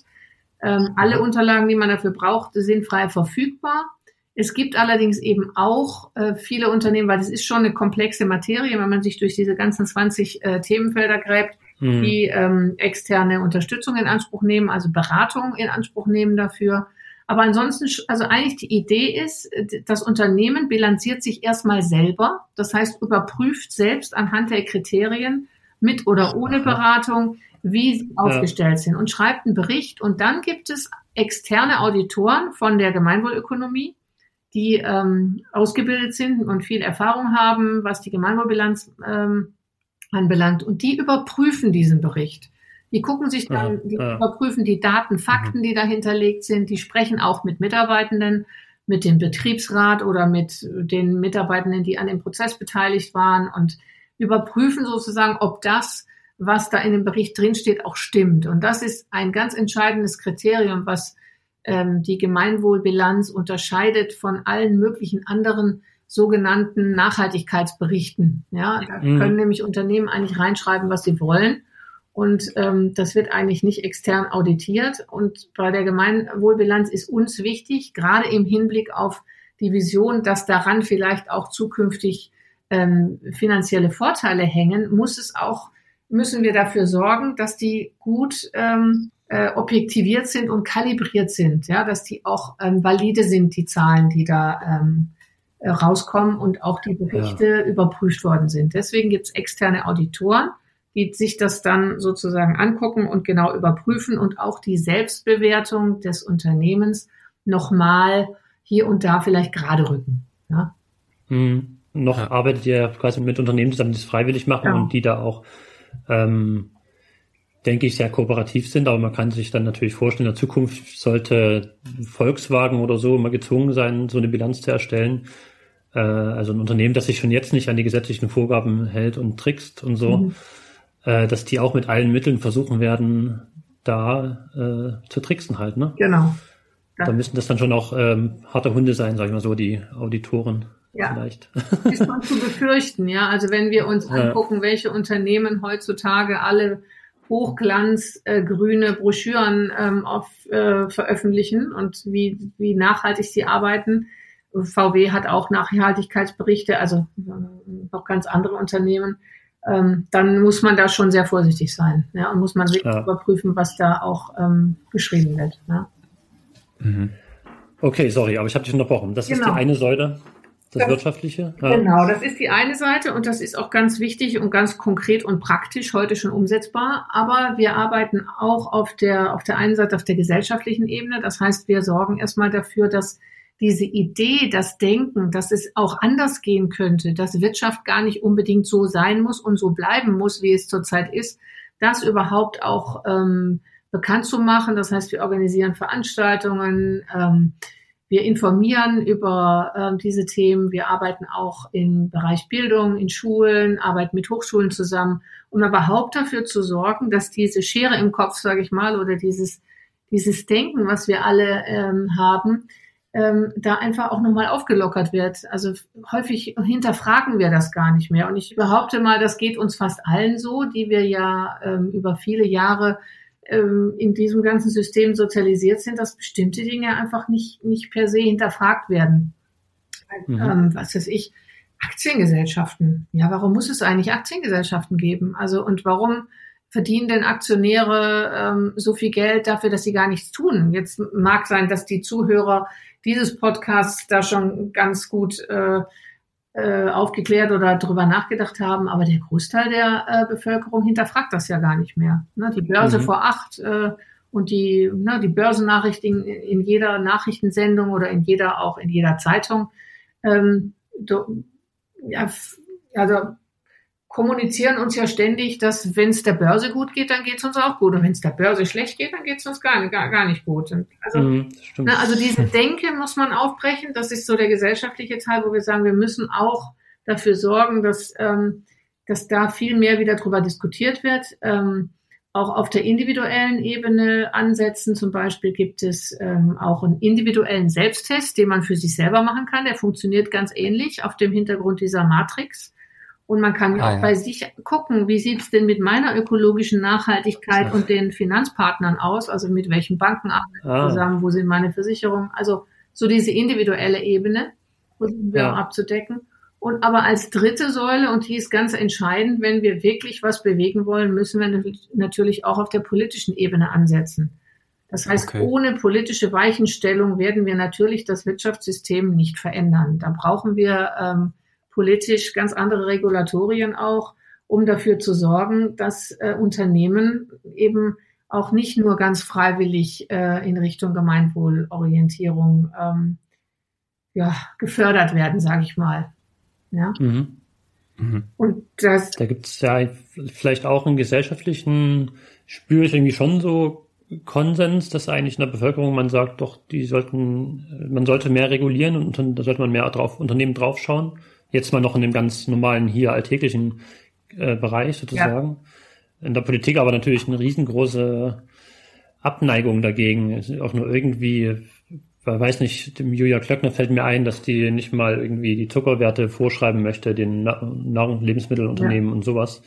Ähm, alle Unterlagen, die man dafür braucht, sind frei verfügbar. Es gibt allerdings eben auch äh, viele Unternehmen, weil das ist schon eine komplexe Materie, wenn man sich durch diese ganzen 20 äh, Themenfelder gräbt, mhm. die ähm, externe Unterstützung in Anspruch nehmen, also Beratung in Anspruch nehmen dafür. Aber ansonsten, also eigentlich die Idee ist, das Unternehmen bilanziert sich erstmal selber. Das heißt, überprüft selbst anhand der Kriterien mit oder ohne Beratung, wie sie ja. aufgestellt sind und schreibt einen Bericht. Und dann gibt es externe Auditoren von der Gemeinwohlökonomie, die ähm, ausgebildet sind und viel Erfahrung haben, was die Gemeinwohlbilanz ähm, anbelangt. Und die überprüfen diesen Bericht. Die gucken sich dann, die überprüfen die Daten, Fakten, mhm. die dahinterlegt sind. Die sprechen auch mit Mitarbeitenden, mit dem Betriebsrat oder mit den Mitarbeitenden, die an dem Prozess beteiligt waren und überprüfen sozusagen, ob das, was da in dem Bericht drinsteht, auch stimmt. Und das ist ein ganz entscheidendes Kriterium, was ähm, die Gemeinwohlbilanz unterscheidet von allen möglichen anderen sogenannten Nachhaltigkeitsberichten. Ja, da mhm. können nämlich Unternehmen eigentlich reinschreiben, was sie wollen. Und ähm, das wird eigentlich nicht extern auditiert. Und bei der Gemeinwohlbilanz ist uns wichtig, gerade im Hinblick auf die Vision, dass daran vielleicht auch zukünftig ähm, finanzielle Vorteile hängen, muss es auch, müssen wir dafür sorgen, dass die gut ähm, äh, objektiviert sind und kalibriert sind, ja, dass die auch ähm, valide sind, die Zahlen, die da ähm, äh, rauskommen und auch die Berichte ja. überprüft worden sind. Deswegen gibt es externe Auditoren, die sich das dann sozusagen angucken und genau überprüfen und auch die Selbstbewertung des Unternehmens nochmal hier und da vielleicht gerade rücken. Ja? Hm. Noch ja. arbeitet ihr quasi mit Unternehmen zusammen, die es freiwillig machen ja. und die da auch, ähm, denke ich, sehr kooperativ sind. Aber man kann sich dann natürlich vorstellen, in der Zukunft sollte Volkswagen oder so mal gezwungen sein, so eine Bilanz zu erstellen. Äh, also ein Unternehmen, das sich schon jetzt nicht an die gesetzlichen Vorgaben hält und trickst und so. Mhm äh, dass die auch mit allen Mitteln versuchen werden, da äh, zu tricksen halt, ne? Genau. Da müssen das dann schon auch ähm, harte Hunde sein, sag ich mal so, die Auditoren ja. vielleicht. Ist man zu befürchten, ja. Also wenn wir uns angucken, welche Unternehmen heutzutage alle hochglanzgrüne äh, Broschüren ähm, auf, äh, veröffentlichen und wie, wie nachhaltig sie arbeiten. VW hat auch Nachhaltigkeitsberichte, also äh, noch ganz andere Unternehmen ähm, dann muss man da schon sehr vorsichtig sein. Ja, und muss man wirklich ja. überprüfen, was da auch ähm, geschrieben wird. Ja. Mhm. Okay, sorry, aber ich habe dich unterbrochen. Das genau. ist die genau. eine Säule, das, das Wirtschaftliche. Ja. Genau, das ist die eine Seite und das ist auch ganz wichtig und ganz konkret und praktisch heute schon umsetzbar. Aber wir arbeiten auch auf der, auf der einen Seite auf der gesellschaftlichen Ebene. Das heißt, wir sorgen erstmal dafür, dass diese Idee, das Denken, dass es auch anders gehen könnte, dass Wirtschaft gar nicht unbedingt so sein muss und so bleiben muss, wie es zurzeit ist, das überhaupt auch ähm, bekannt zu machen. Das heißt, wir organisieren Veranstaltungen, ähm, wir informieren über äh, diese Themen. Wir arbeiten auch im Bereich Bildung, in Schulen, arbeiten mit Hochschulen zusammen, um überhaupt dafür zu sorgen, dass diese Schere im Kopf, sage ich mal, oder dieses, dieses Denken, was wir alle ähm, haben, ähm, da einfach auch nochmal aufgelockert wird. Also häufig hinterfragen wir das gar nicht mehr. Und ich behaupte mal, das geht uns fast allen so, die wir ja ähm, über viele Jahre ähm, in diesem ganzen System sozialisiert sind, dass bestimmte Dinge einfach nicht, nicht per se hinterfragt werden. Mhm. Ähm, was weiß ich, Aktiengesellschaften. Ja, warum muss es eigentlich Aktiengesellschaften geben? Also und warum verdienen denn Aktionäre ähm, so viel Geld dafür, dass sie gar nichts tun? Jetzt mag sein, dass die Zuhörer dieses Podcasts da schon ganz gut äh, äh, aufgeklärt oder drüber nachgedacht haben, aber der Großteil der äh, Bevölkerung hinterfragt das ja gar nicht mehr. Ne? Die Börse mhm. vor acht äh, und die, ne, die Börsennachrichten in jeder Nachrichtensendung oder in jeder, auch in jeder Zeitung. Ähm, do, ja, also kommunizieren uns ja ständig, dass wenn es der Börse gut geht, dann geht es uns auch gut. Und wenn es der Börse schlecht geht, dann geht es uns gar, gar, gar nicht gut. Und also, mhm, ne, also diese Denke muss man aufbrechen. Das ist so der gesellschaftliche Teil, wo wir sagen, wir müssen auch dafür sorgen, dass, ähm, dass da viel mehr wieder drüber diskutiert wird. Ähm, auch auf der individuellen Ebene ansetzen. Zum Beispiel gibt es ähm, auch einen individuellen Selbsttest, den man für sich selber machen kann. Der funktioniert ganz ähnlich auf dem Hintergrund dieser Matrix. Und man kann ah, auch bei sich gucken, wie sieht's denn mit meiner ökologischen Nachhaltigkeit und den Finanzpartnern aus, also mit welchen Banken arbeite ah. zusammen, wo sind meine Versicherungen, also so diese individuelle Ebene versuchen wir ja. abzudecken. Und aber als dritte Säule, und die ist ganz entscheidend, wenn wir wirklich was bewegen wollen, müssen wir natürlich auch auf der politischen Ebene ansetzen. Das heißt, okay. ohne politische Weichenstellung werden wir natürlich das Wirtschaftssystem nicht verändern. Da brauchen wir ähm, politisch ganz andere Regulatorien auch, um dafür zu sorgen, dass äh, Unternehmen eben auch nicht nur ganz freiwillig äh, in Richtung Gemeinwohlorientierung ähm, ja, gefördert werden, sage ich mal. Ja? Mhm. Mhm. Und das. Da gibt es ja vielleicht auch einen gesellschaftlichen, spüre ich irgendwie schon so Konsens, dass eigentlich in der Bevölkerung man sagt, doch, die sollten, man sollte mehr regulieren und da sollte man mehr drauf, Unternehmen draufschauen. Jetzt mal noch in dem ganz normalen, hier alltäglichen äh, Bereich sozusagen. Ja. In der Politik aber natürlich eine riesengroße Abneigung dagegen. Auch nur irgendwie weiß nicht, dem Julia Klöckner fällt mir ein, dass die nicht mal irgendwie die Zuckerwerte vorschreiben möchte, den Nahrung- Lebensmittelunternehmen ja. und sowas.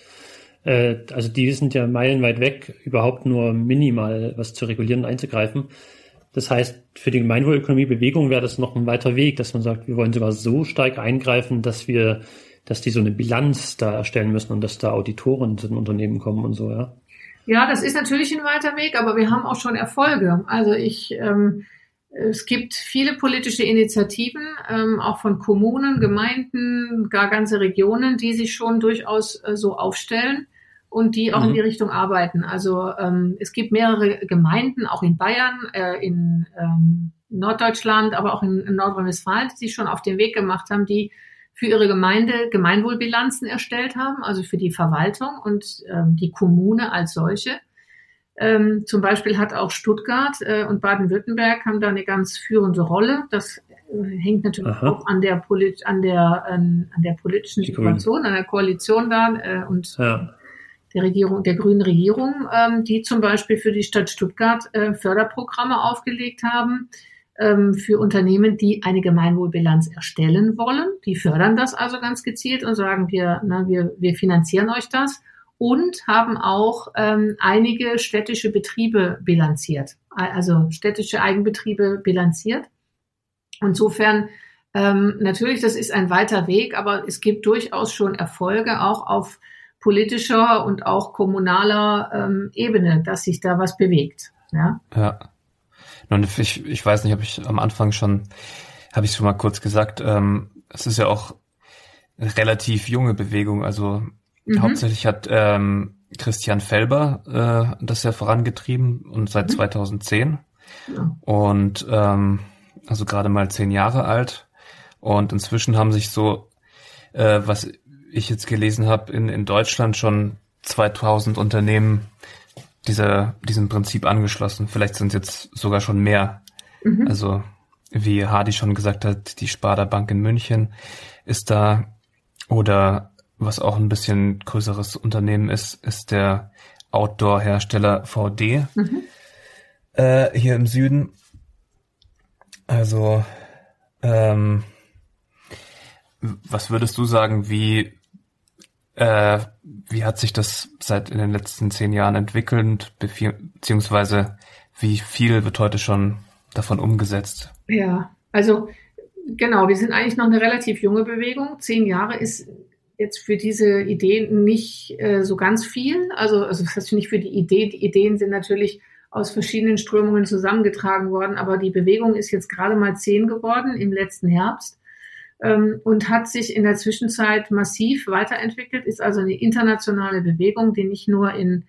Äh, also die sind ja meilenweit weg, überhaupt nur minimal was zu regulieren und einzugreifen. Das heißt, für die Gemeinwohlökonomiebewegung wäre das noch ein weiter Weg, dass man sagt, wir wollen sogar so stark eingreifen, dass wir, dass die so eine Bilanz da erstellen müssen und dass da Auditoren zu den Unternehmen kommen und so, ja. Ja, das ist natürlich ein weiter Weg, aber wir haben auch schon Erfolge. Also ich ähm, es gibt viele politische Initiativen, ähm, auch von Kommunen, Gemeinden, gar ganze Regionen, die sich schon durchaus äh, so aufstellen und die auch mhm. in die Richtung arbeiten. Also ähm, es gibt mehrere Gemeinden, auch in Bayern, äh, in ähm, Norddeutschland, aber auch in, in Nordrhein-Westfalen, die sich schon auf den Weg gemacht haben, die für ihre Gemeinde Gemeinwohlbilanzen erstellt haben, also für die Verwaltung und ähm, die Kommune als solche. Ähm, zum Beispiel hat auch Stuttgart äh, und Baden-Württemberg haben da eine ganz führende Rolle. Das äh, hängt natürlich Aha. auch an der, Polit an der, ähm, an der politischen Situation, an der Koalition da äh, und ja. Der Regierung, der grünen Regierung, ähm, die zum Beispiel für die Stadt Stuttgart äh, Förderprogramme aufgelegt haben ähm, für Unternehmen, die eine Gemeinwohlbilanz erstellen wollen. Die fördern das also ganz gezielt und sagen wir, na, wir, wir finanzieren euch das und haben auch ähm, einige städtische Betriebe bilanziert, also städtische Eigenbetriebe bilanziert. Insofern ähm, natürlich, das ist ein weiter Weg, aber es gibt durchaus schon Erfolge auch auf politischer und auch kommunaler ähm, Ebene, dass sich da was bewegt. Ja. ja. Und ich, ich weiß nicht, habe ich am Anfang schon, habe ich schon mal kurz gesagt, ähm, es ist ja auch eine relativ junge Bewegung. Also Mhm. Hauptsächlich hat ähm, Christian Felber äh, das ja vorangetrieben und seit mhm. 2010. Ja. Und ähm, also gerade mal zehn Jahre alt. Und inzwischen haben sich so, äh, was ich jetzt gelesen habe, in, in Deutschland schon 2000 Unternehmen dieser, diesem Prinzip angeschlossen. Vielleicht sind es jetzt sogar schon mehr. Mhm. Also wie Hardy schon gesagt hat, die Sparda Bank in München ist da oder was auch ein bisschen größeres Unternehmen ist, ist der Outdoor-Hersteller VD mhm. äh, hier im Süden. Also, ähm, was würdest du sagen, wie, äh, wie hat sich das seit in den letzten zehn Jahren entwickelt, beziehungsweise wie viel wird heute schon davon umgesetzt? Ja, also genau, wir sind eigentlich noch eine relativ junge Bewegung. Zehn Jahre ist jetzt für diese Ideen nicht äh, so ganz viel. Also, also das heißt nicht für die Idee. Die Ideen sind natürlich aus verschiedenen Strömungen zusammengetragen worden, aber die Bewegung ist jetzt gerade mal zehn geworden im letzten Herbst ähm, und hat sich in der Zwischenzeit massiv weiterentwickelt, ist also eine internationale Bewegung, die nicht nur in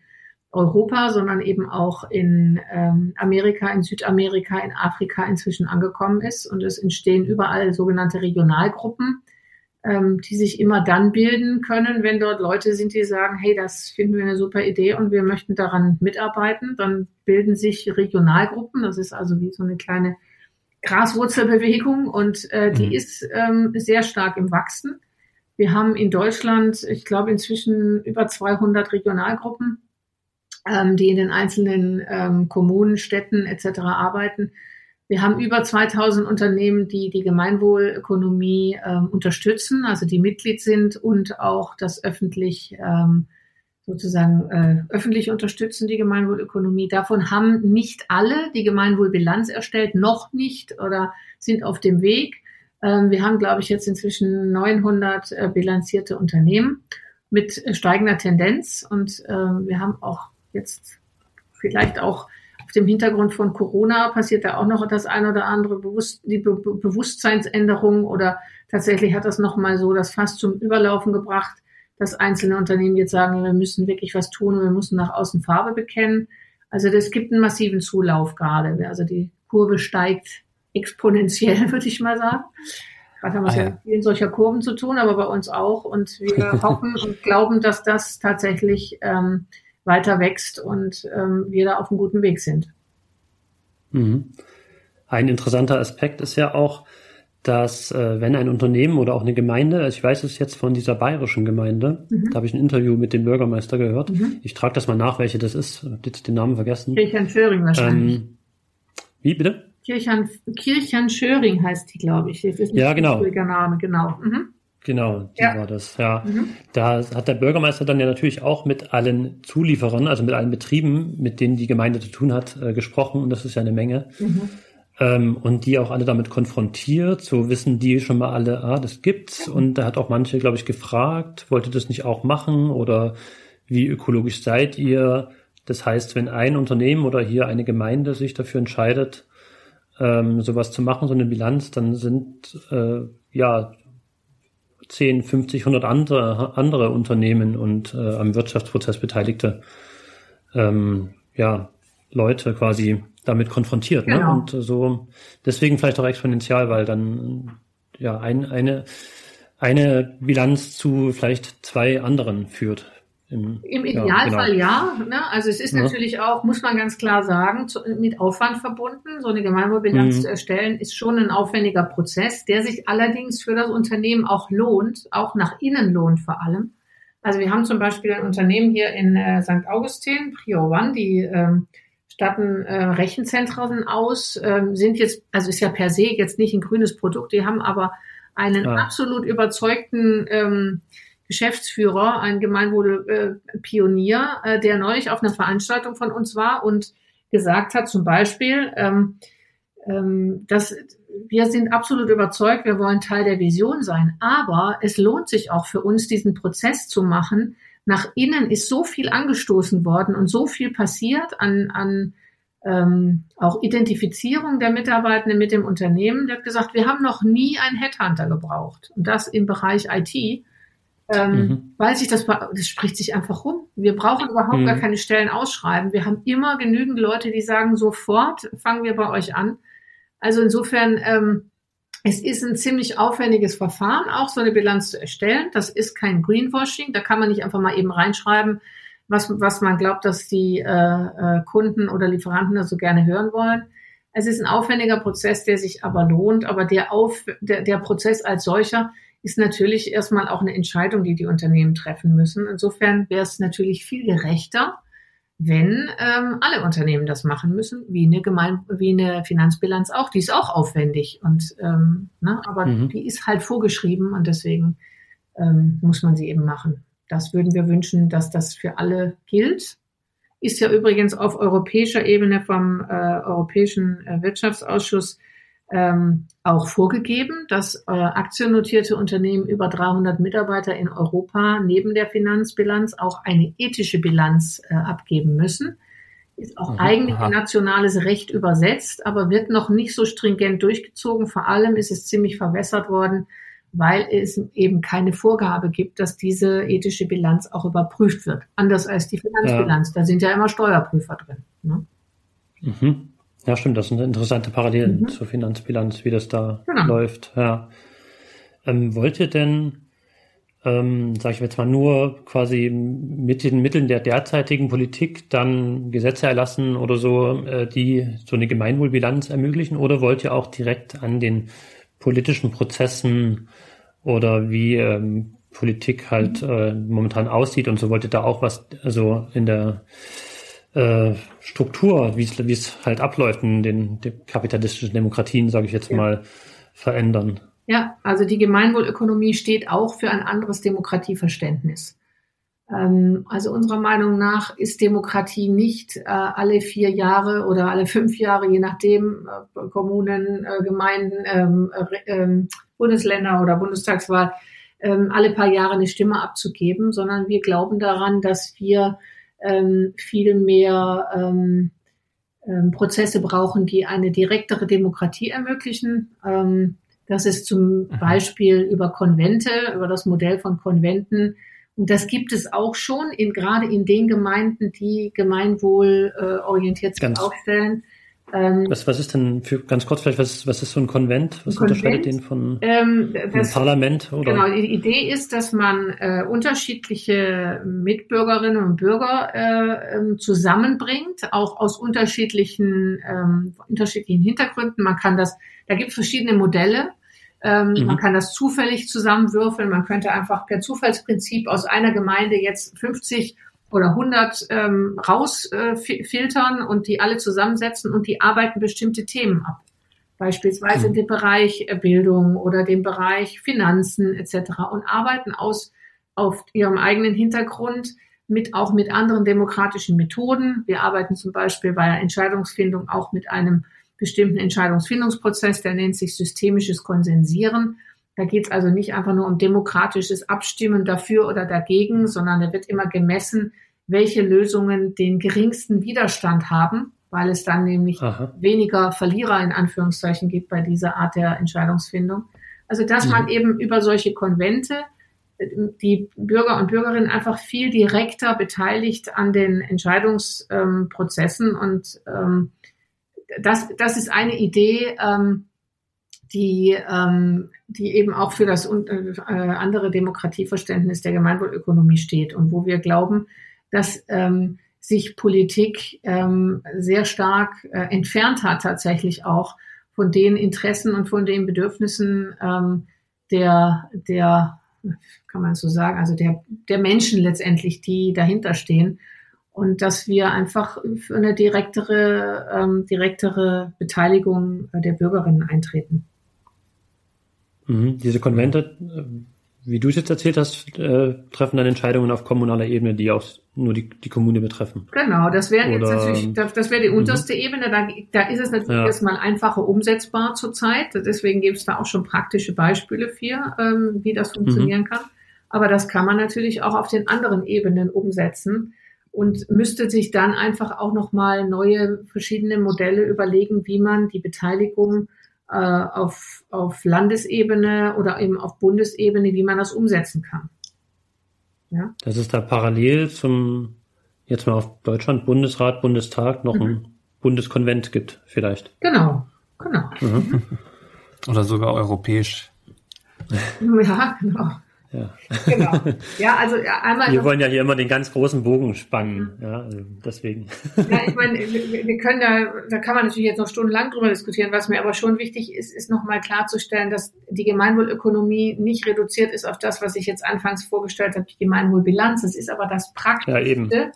Europa, sondern eben auch in ähm, Amerika, in Südamerika, in Afrika inzwischen angekommen ist. Und es entstehen überall sogenannte Regionalgruppen, ähm, die sich immer dann bilden können, wenn dort Leute sind, die sagen, hey, das finden wir eine super Idee und wir möchten daran mitarbeiten. Dann bilden sich Regionalgruppen. Das ist also wie so eine kleine Graswurzelbewegung und äh, die mhm. ist ähm, sehr stark im Wachsen. Wir haben in Deutschland, ich glaube, inzwischen über 200 Regionalgruppen, ähm, die in den einzelnen ähm, Kommunen, Städten etc. arbeiten. Wir haben über 2000 Unternehmen, die die Gemeinwohlökonomie ähm, unterstützen, also die Mitglied sind und auch das öffentlich ähm, sozusagen äh, öffentlich unterstützen, die Gemeinwohlökonomie. Davon haben nicht alle die Gemeinwohlbilanz erstellt, noch nicht oder sind auf dem Weg. Ähm, wir haben, glaube ich, jetzt inzwischen 900 äh, bilanzierte Unternehmen mit steigender Tendenz und äh, wir haben auch jetzt vielleicht auch auf dem Hintergrund von Corona passiert da auch noch das ein oder andere Bewusst die Be Bewusstseinsänderung oder tatsächlich hat das nochmal so das fast zum Überlaufen gebracht, dass einzelne Unternehmen jetzt sagen, wir müssen wirklich was tun und wir müssen nach außen Farbe bekennen. Also das gibt einen massiven Zulauf gerade. Also die Kurve steigt exponentiell, würde ich mal sagen. Gerade haben wir es ah, ja mit vielen solcher Kurven zu tun, aber bei uns auch. Und wir hoffen und glauben, dass das tatsächlich ähm, weiter wächst und ähm, wir da auf einem guten Weg sind. Mhm. Ein interessanter Aspekt ist ja auch, dass äh, wenn ein Unternehmen oder auch eine Gemeinde, also ich weiß es jetzt von dieser bayerischen Gemeinde, mhm. da habe ich ein Interview mit dem Bürgermeister gehört. Mhm. Ich trage das mal nach, welche das ist. Jetzt den Namen vergessen. Kirchenschöring wahrscheinlich. Ähm, wie bitte? Kirchen, Kirchenschöring heißt die, glaube ich. Das ist ja, genau. Ein Name, genau. Mhm. Genau, die ja. war das, ja. Mhm. Da hat der Bürgermeister dann ja natürlich auch mit allen Zulieferern, also mit allen Betrieben, mit denen die Gemeinde zu tun hat, äh, gesprochen und das ist ja eine Menge. Mhm. Ähm, und die auch alle damit konfrontiert, so wissen die schon mal alle, ah, das gibt's. Und da hat auch manche, glaube ich, gefragt, wollt ihr das nicht auch machen oder wie ökologisch seid ihr? Das heißt, wenn ein Unternehmen oder hier eine Gemeinde sich dafür entscheidet, ähm, sowas zu machen, so eine Bilanz, dann sind äh, ja 10, 50, 100 andere, andere Unternehmen und äh, am Wirtschaftsprozess beteiligte ähm, ja, Leute quasi damit konfrontiert. Ne? Genau. Und so deswegen vielleicht auch exponentiell, weil dann ja ein, eine, eine Bilanz zu vielleicht zwei anderen führt. Im, Im Idealfall ja, genau. ja. Ne? Also es ist ja. natürlich auch, muss man ganz klar sagen, zu, mit Aufwand verbunden. So eine Gemeinwohlbilanz mhm. zu erstellen, ist schon ein aufwendiger Prozess, der sich allerdings für das Unternehmen auch lohnt, auch nach innen lohnt vor allem. Also wir haben zum Beispiel ein Unternehmen hier in äh, St. Augustin, Prio One, die ähm, statten äh, Rechenzentren aus, ähm, sind jetzt, also ist ja per se jetzt nicht ein grünes Produkt, die haben aber einen ja. absolut überzeugten ähm, Geschäftsführer, ein Gemeinwohlpionier, äh, der neulich auf einer Veranstaltung von uns war und gesagt hat, zum Beispiel, ähm, ähm, dass wir sind absolut überzeugt, wir wollen Teil der Vision sein, aber es lohnt sich auch für uns, diesen Prozess zu machen. Nach innen ist so viel angestoßen worden und so viel passiert an, an ähm, auch Identifizierung der Mitarbeitenden mit dem Unternehmen. Der hat gesagt, wir haben noch nie einen Headhunter gebraucht und das im Bereich IT ähm, mhm. weil sich das, das spricht sich einfach rum. Wir brauchen überhaupt mhm. gar keine Stellen ausschreiben. Wir haben immer genügend Leute, die sagen, sofort fangen wir bei euch an. Also insofern, ähm, es ist ein ziemlich aufwendiges Verfahren, auch so eine Bilanz zu erstellen. Das ist kein Greenwashing. Da kann man nicht einfach mal eben reinschreiben, was, was man glaubt, dass die äh, äh, Kunden oder Lieferanten da so gerne hören wollen. Es ist ein aufwendiger Prozess, der sich aber lohnt. Aber der, Auf, der, der Prozess als solcher ist natürlich erstmal auch eine Entscheidung, die die Unternehmen treffen müssen. Insofern wäre es natürlich viel gerechter, wenn ähm, alle Unternehmen das machen müssen, wie eine, Gemein wie eine Finanzbilanz auch. Die ist auch aufwendig und ähm, ne, aber mhm. die ist halt vorgeschrieben und deswegen ähm, muss man sie eben machen. Das würden wir wünschen, dass das für alle gilt. Ist ja übrigens auf europäischer Ebene vom äh, Europäischen äh, Wirtschaftsausschuss ähm, auch vorgegeben, dass äh, aktiennotierte Unternehmen über 300 Mitarbeiter in Europa neben der Finanzbilanz auch eine ethische Bilanz äh, abgeben müssen. Ist auch aha, eigentlich aha. nationales Recht übersetzt, aber wird noch nicht so stringent durchgezogen. Vor allem ist es ziemlich verwässert worden, weil es eben keine Vorgabe gibt, dass diese ethische Bilanz auch überprüft wird. Anders als die Finanzbilanz. Ja. Da sind ja immer Steuerprüfer drin. Ne? Mhm. Ja, stimmt, das sind interessante Parallelen mhm. zur Finanzbilanz, wie das da genau. läuft. Ja. Ähm, wollt ihr denn, ähm, sage ich jetzt mal, nur quasi mit den Mitteln der derzeitigen Politik dann Gesetze erlassen oder so, äh, die so eine Gemeinwohlbilanz ermöglichen? Oder wollt ihr auch direkt an den politischen Prozessen oder wie ähm, Politik halt mhm. äh, momentan aussieht und so wollt ihr da auch was, also in der äh, Struktur, wie es, halt abläuft in den, den kapitalistischen Demokratien, sage ich jetzt ja. mal, verändern. Ja, also die Gemeinwohlökonomie steht auch für ein anderes Demokratieverständnis. Ähm, also unserer Meinung nach ist Demokratie nicht äh, alle vier Jahre oder alle fünf Jahre, je nachdem, äh, Kommunen, äh, Gemeinden, ähm, ähm, Bundesländer oder Bundestagswahl, alle paar Jahre eine Stimme abzugeben, sondern wir glauben daran, dass wir ähm, viel mehr ähm, ähm, Prozesse brauchen, die eine direktere Demokratie ermöglichen. Ähm, das ist zum mhm. Beispiel über Konvente, über das Modell von Konventen. Und das gibt es auch schon in, gerade in den Gemeinden, die gemeinwohlorientiert äh, sich aufstellen. Ähm, was, was ist denn für ganz kurz vielleicht, was, was ist so ein Konvent? Was ein unterscheidet den von ähm, das, Parlament? Oder? Genau, die Idee ist, dass man äh, unterschiedliche Mitbürgerinnen und Bürger äh, ähm, zusammenbringt, auch aus unterschiedlichen, ähm, unterschiedlichen Hintergründen. Man kann das, da gibt es verschiedene Modelle. Ähm, mhm. Man kann das zufällig zusammenwürfeln. Man könnte einfach per Zufallsprinzip aus einer Gemeinde jetzt 50 oder 100 ähm, rausfiltern äh, und die alle zusammensetzen und die arbeiten bestimmte Themen ab. Beispielsweise in mhm. dem Bereich äh, Bildung oder dem Bereich Finanzen etc. und arbeiten aus auf ihrem eigenen Hintergrund mit auch mit anderen demokratischen Methoden. Wir arbeiten zum Beispiel bei der Entscheidungsfindung auch mit einem bestimmten Entscheidungsfindungsprozess, der nennt sich systemisches Konsensieren. Da geht es also nicht einfach nur um demokratisches Abstimmen dafür oder dagegen, sondern da wird immer gemessen, welche Lösungen den geringsten Widerstand haben, weil es dann nämlich Aha. weniger Verlierer in Anführungszeichen gibt bei dieser Art der Entscheidungsfindung. Also dass mhm. man eben über solche Konvente die Bürger und Bürgerinnen einfach viel direkter beteiligt an den Entscheidungsprozessen ähm, und ähm, das, das ist eine Idee, ähm, die, ähm, die eben auch für das äh, andere Demokratieverständnis der Gemeinwohlökonomie steht und wo wir glauben, dass ähm, sich Politik ähm, sehr stark äh, entfernt hat tatsächlich auch von den Interessen und von den Bedürfnissen ähm, der, der, kann man so sagen, also der, der Menschen letztendlich, die dahinter stehen. Und dass wir einfach für eine direktere, ähm, direktere Beteiligung der Bürgerinnen eintreten. Mhm. Diese Konvente, äh, wie du es jetzt erzählt hast, äh, treffen dann Entscheidungen auf kommunaler Ebene, die auch nur die, die Kommune betreffen. Genau, das wäre jetzt natürlich, das wäre die mhm. unterste mhm. Ebene. Da, da ist es natürlich ja. erstmal einfacher umsetzbar zurzeit. Deswegen gibt es da auch schon praktische Beispiele für, ähm, wie das funktionieren mhm. kann. Aber das kann man natürlich auch auf den anderen Ebenen umsetzen und müsste sich dann einfach auch nochmal neue verschiedene Modelle überlegen, wie man die Beteiligung äh, auf, auf Landesebene oder eben auf Bundesebene, wie man das umsetzen kann. Ja? Das ist da parallel zum, jetzt mal auf Deutschland, Bundesrat, Bundestag noch mhm. ein Bundeskonvent gibt, vielleicht. Genau, genau. Mhm. Oder sogar europäisch. Ja, genau. Ja. Genau. Ja, also einmal. Wir wollen ja hier immer den ganz großen Bogen spannen, ja, also deswegen. Ja, ich meine, wir, können da, da kann man natürlich jetzt noch stundenlang drüber diskutieren. Was mir aber schon wichtig ist, ist nochmal klarzustellen, dass die Gemeinwohlökonomie nicht reduziert ist auf das, was ich jetzt anfangs vorgestellt habe, die Gemeinwohlbilanz. Das ist aber das praktischste. Ja,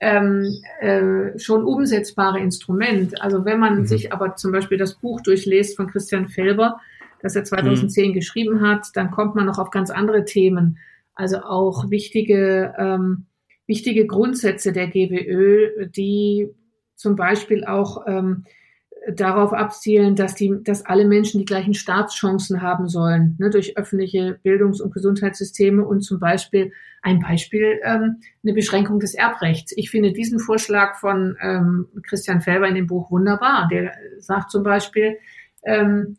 ähm, äh, schon umsetzbare Instrument. Also wenn man mhm. sich aber zum Beispiel das Buch durchlässt von Christian Felber, das er 2010 mhm. geschrieben hat. Dann kommt man noch auf ganz andere Themen. Also auch wichtige, ähm, wichtige Grundsätze der GWÖ, die zum Beispiel auch ähm, darauf abzielen, dass die, dass alle Menschen die gleichen Staatschancen haben sollen, ne, durch öffentliche Bildungs- und Gesundheitssysteme und zum Beispiel ein Beispiel ähm, eine Beschränkung des Erbrechts. Ich finde diesen Vorschlag von ähm, Christian Felber in dem Buch wunderbar. Der sagt zum Beispiel, ähm,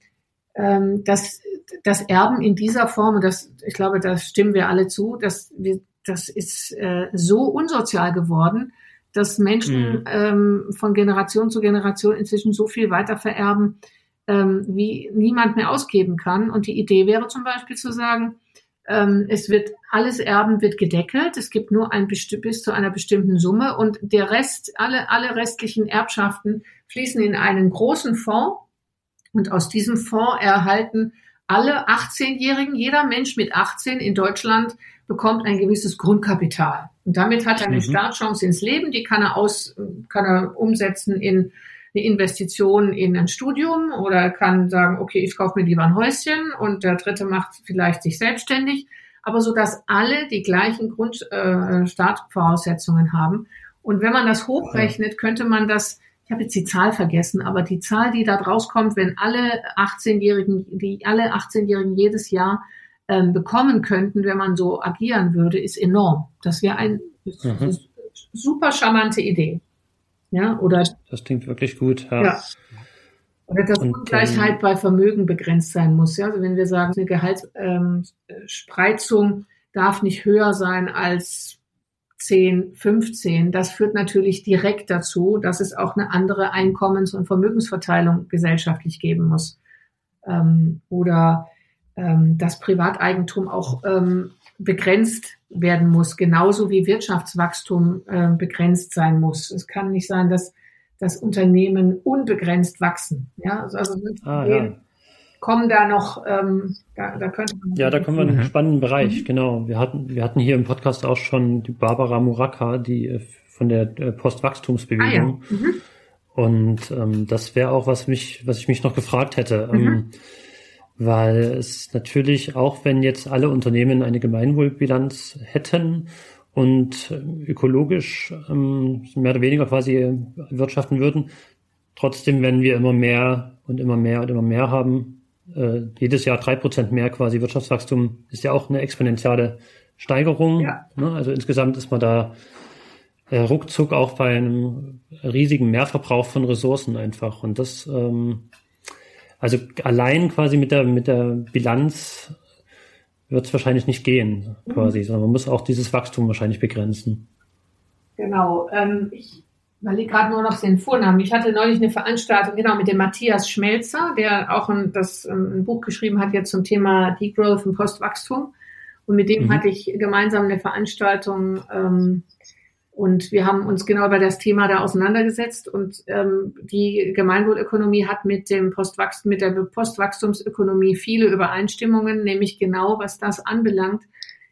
ähm, dass das Erben in dieser Form, und das, ich glaube, da stimmen wir alle zu, dass wir, das ist äh, so unsozial geworden, dass Menschen mhm. ähm, von Generation zu Generation inzwischen so viel weiter vererben, ähm, wie niemand mehr ausgeben kann. Und die Idee wäre zum Beispiel zu sagen, ähm, es wird alles Erben wird gedeckelt. Es gibt nur ein bis zu einer bestimmten Summe und der Rest, alle alle restlichen Erbschaften fließen in einen großen Fonds und aus diesem Fonds erhalten alle 18-Jährigen, jeder Mensch mit 18 in Deutschland bekommt ein gewisses Grundkapital. Und damit hat er eine mhm. Startchance ins Leben, die kann er aus, kann er umsetzen in eine Investition in ein Studium oder kann sagen, okay, ich kaufe mir lieber ein Häuschen und der dritte macht vielleicht sich selbstständig, aber so dass alle die gleichen Grundstartvoraussetzungen äh, haben. Und wenn man das hochrechnet, könnte man das ich habe jetzt die Zahl vergessen, aber die Zahl, die da rauskommt, wenn alle 18-Jährigen, die alle 18-Jährigen jedes Jahr ähm, bekommen könnten, wenn man so agieren würde, ist enorm. Das wäre eine mhm. super charmante Idee. Ja, oder? Das klingt wirklich gut. Ja. ja. Oder dass Und, Ungleichheit ähm, bei Vermögen begrenzt sein muss. Ja, also wenn wir sagen, eine Gehaltsspreizung ähm, darf nicht höher sein als 10, 15. Das führt natürlich direkt dazu, dass es auch eine andere Einkommens- und Vermögensverteilung gesellschaftlich geben muss. Ähm, oder ähm, dass Privateigentum auch ähm, begrenzt werden muss, genauso wie Wirtschaftswachstum äh, begrenzt sein muss. Es kann nicht sein, dass, dass Unternehmen unbegrenzt wachsen. Ja, also, also ah, ja. Kommen da noch, ähm, da, da könnte man. Ja, da kommen wir in einen spannenden Bereich, mhm. genau. Wir hatten, wir hatten hier im Podcast auch schon die Barbara Muraka, die äh, von der äh, Postwachstumsbewegung. Ah, ja. mhm. Und ähm, das wäre auch was mich, was ich mich noch gefragt hätte. Ähm, mhm. Ähm, weil es natürlich, auch wenn jetzt alle Unternehmen eine Gemeinwohlbilanz hätten und ökologisch ähm, mehr oder weniger quasi wirtschaften würden, trotzdem, wenn wir immer mehr und immer mehr und immer mehr haben, äh, jedes Jahr drei Prozent mehr quasi Wirtschaftswachstum, ist ja auch eine exponentielle Steigerung. Ja. Ne? Also insgesamt ist man da äh, ruckzuck auch bei einem riesigen Mehrverbrauch von Ressourcen einfach. Und das ähm, also allein quasi mit der, mit der Bilanz wird es wahrscheinlich nicht gehen, quasi, mhm. sondern man muss auch dieses Wachstum wahrscheinlich begrenzen. Genau. Ähm, ich überlege gerade nur noch den Vornamen. Ich hatte neulich eine Veranstaltung, genau, mit dem Matthias Schmelzer, der auch ein, das, ähm, ein Buch geschrieben hat jetzt zum Thema Degrowth und Postwachstum. Und mit dem mhm. hatte ich gemeinsam eine Veranstaltung ähm, und wir haben uns genau über das Thema da auseinandergesetzt und ähm, die Gemeinwohlökonomie hat mit dem Postwachst mit der Postwachstumsökonomie viele Übereinstimmungen, nämlich genau was das anbelangt.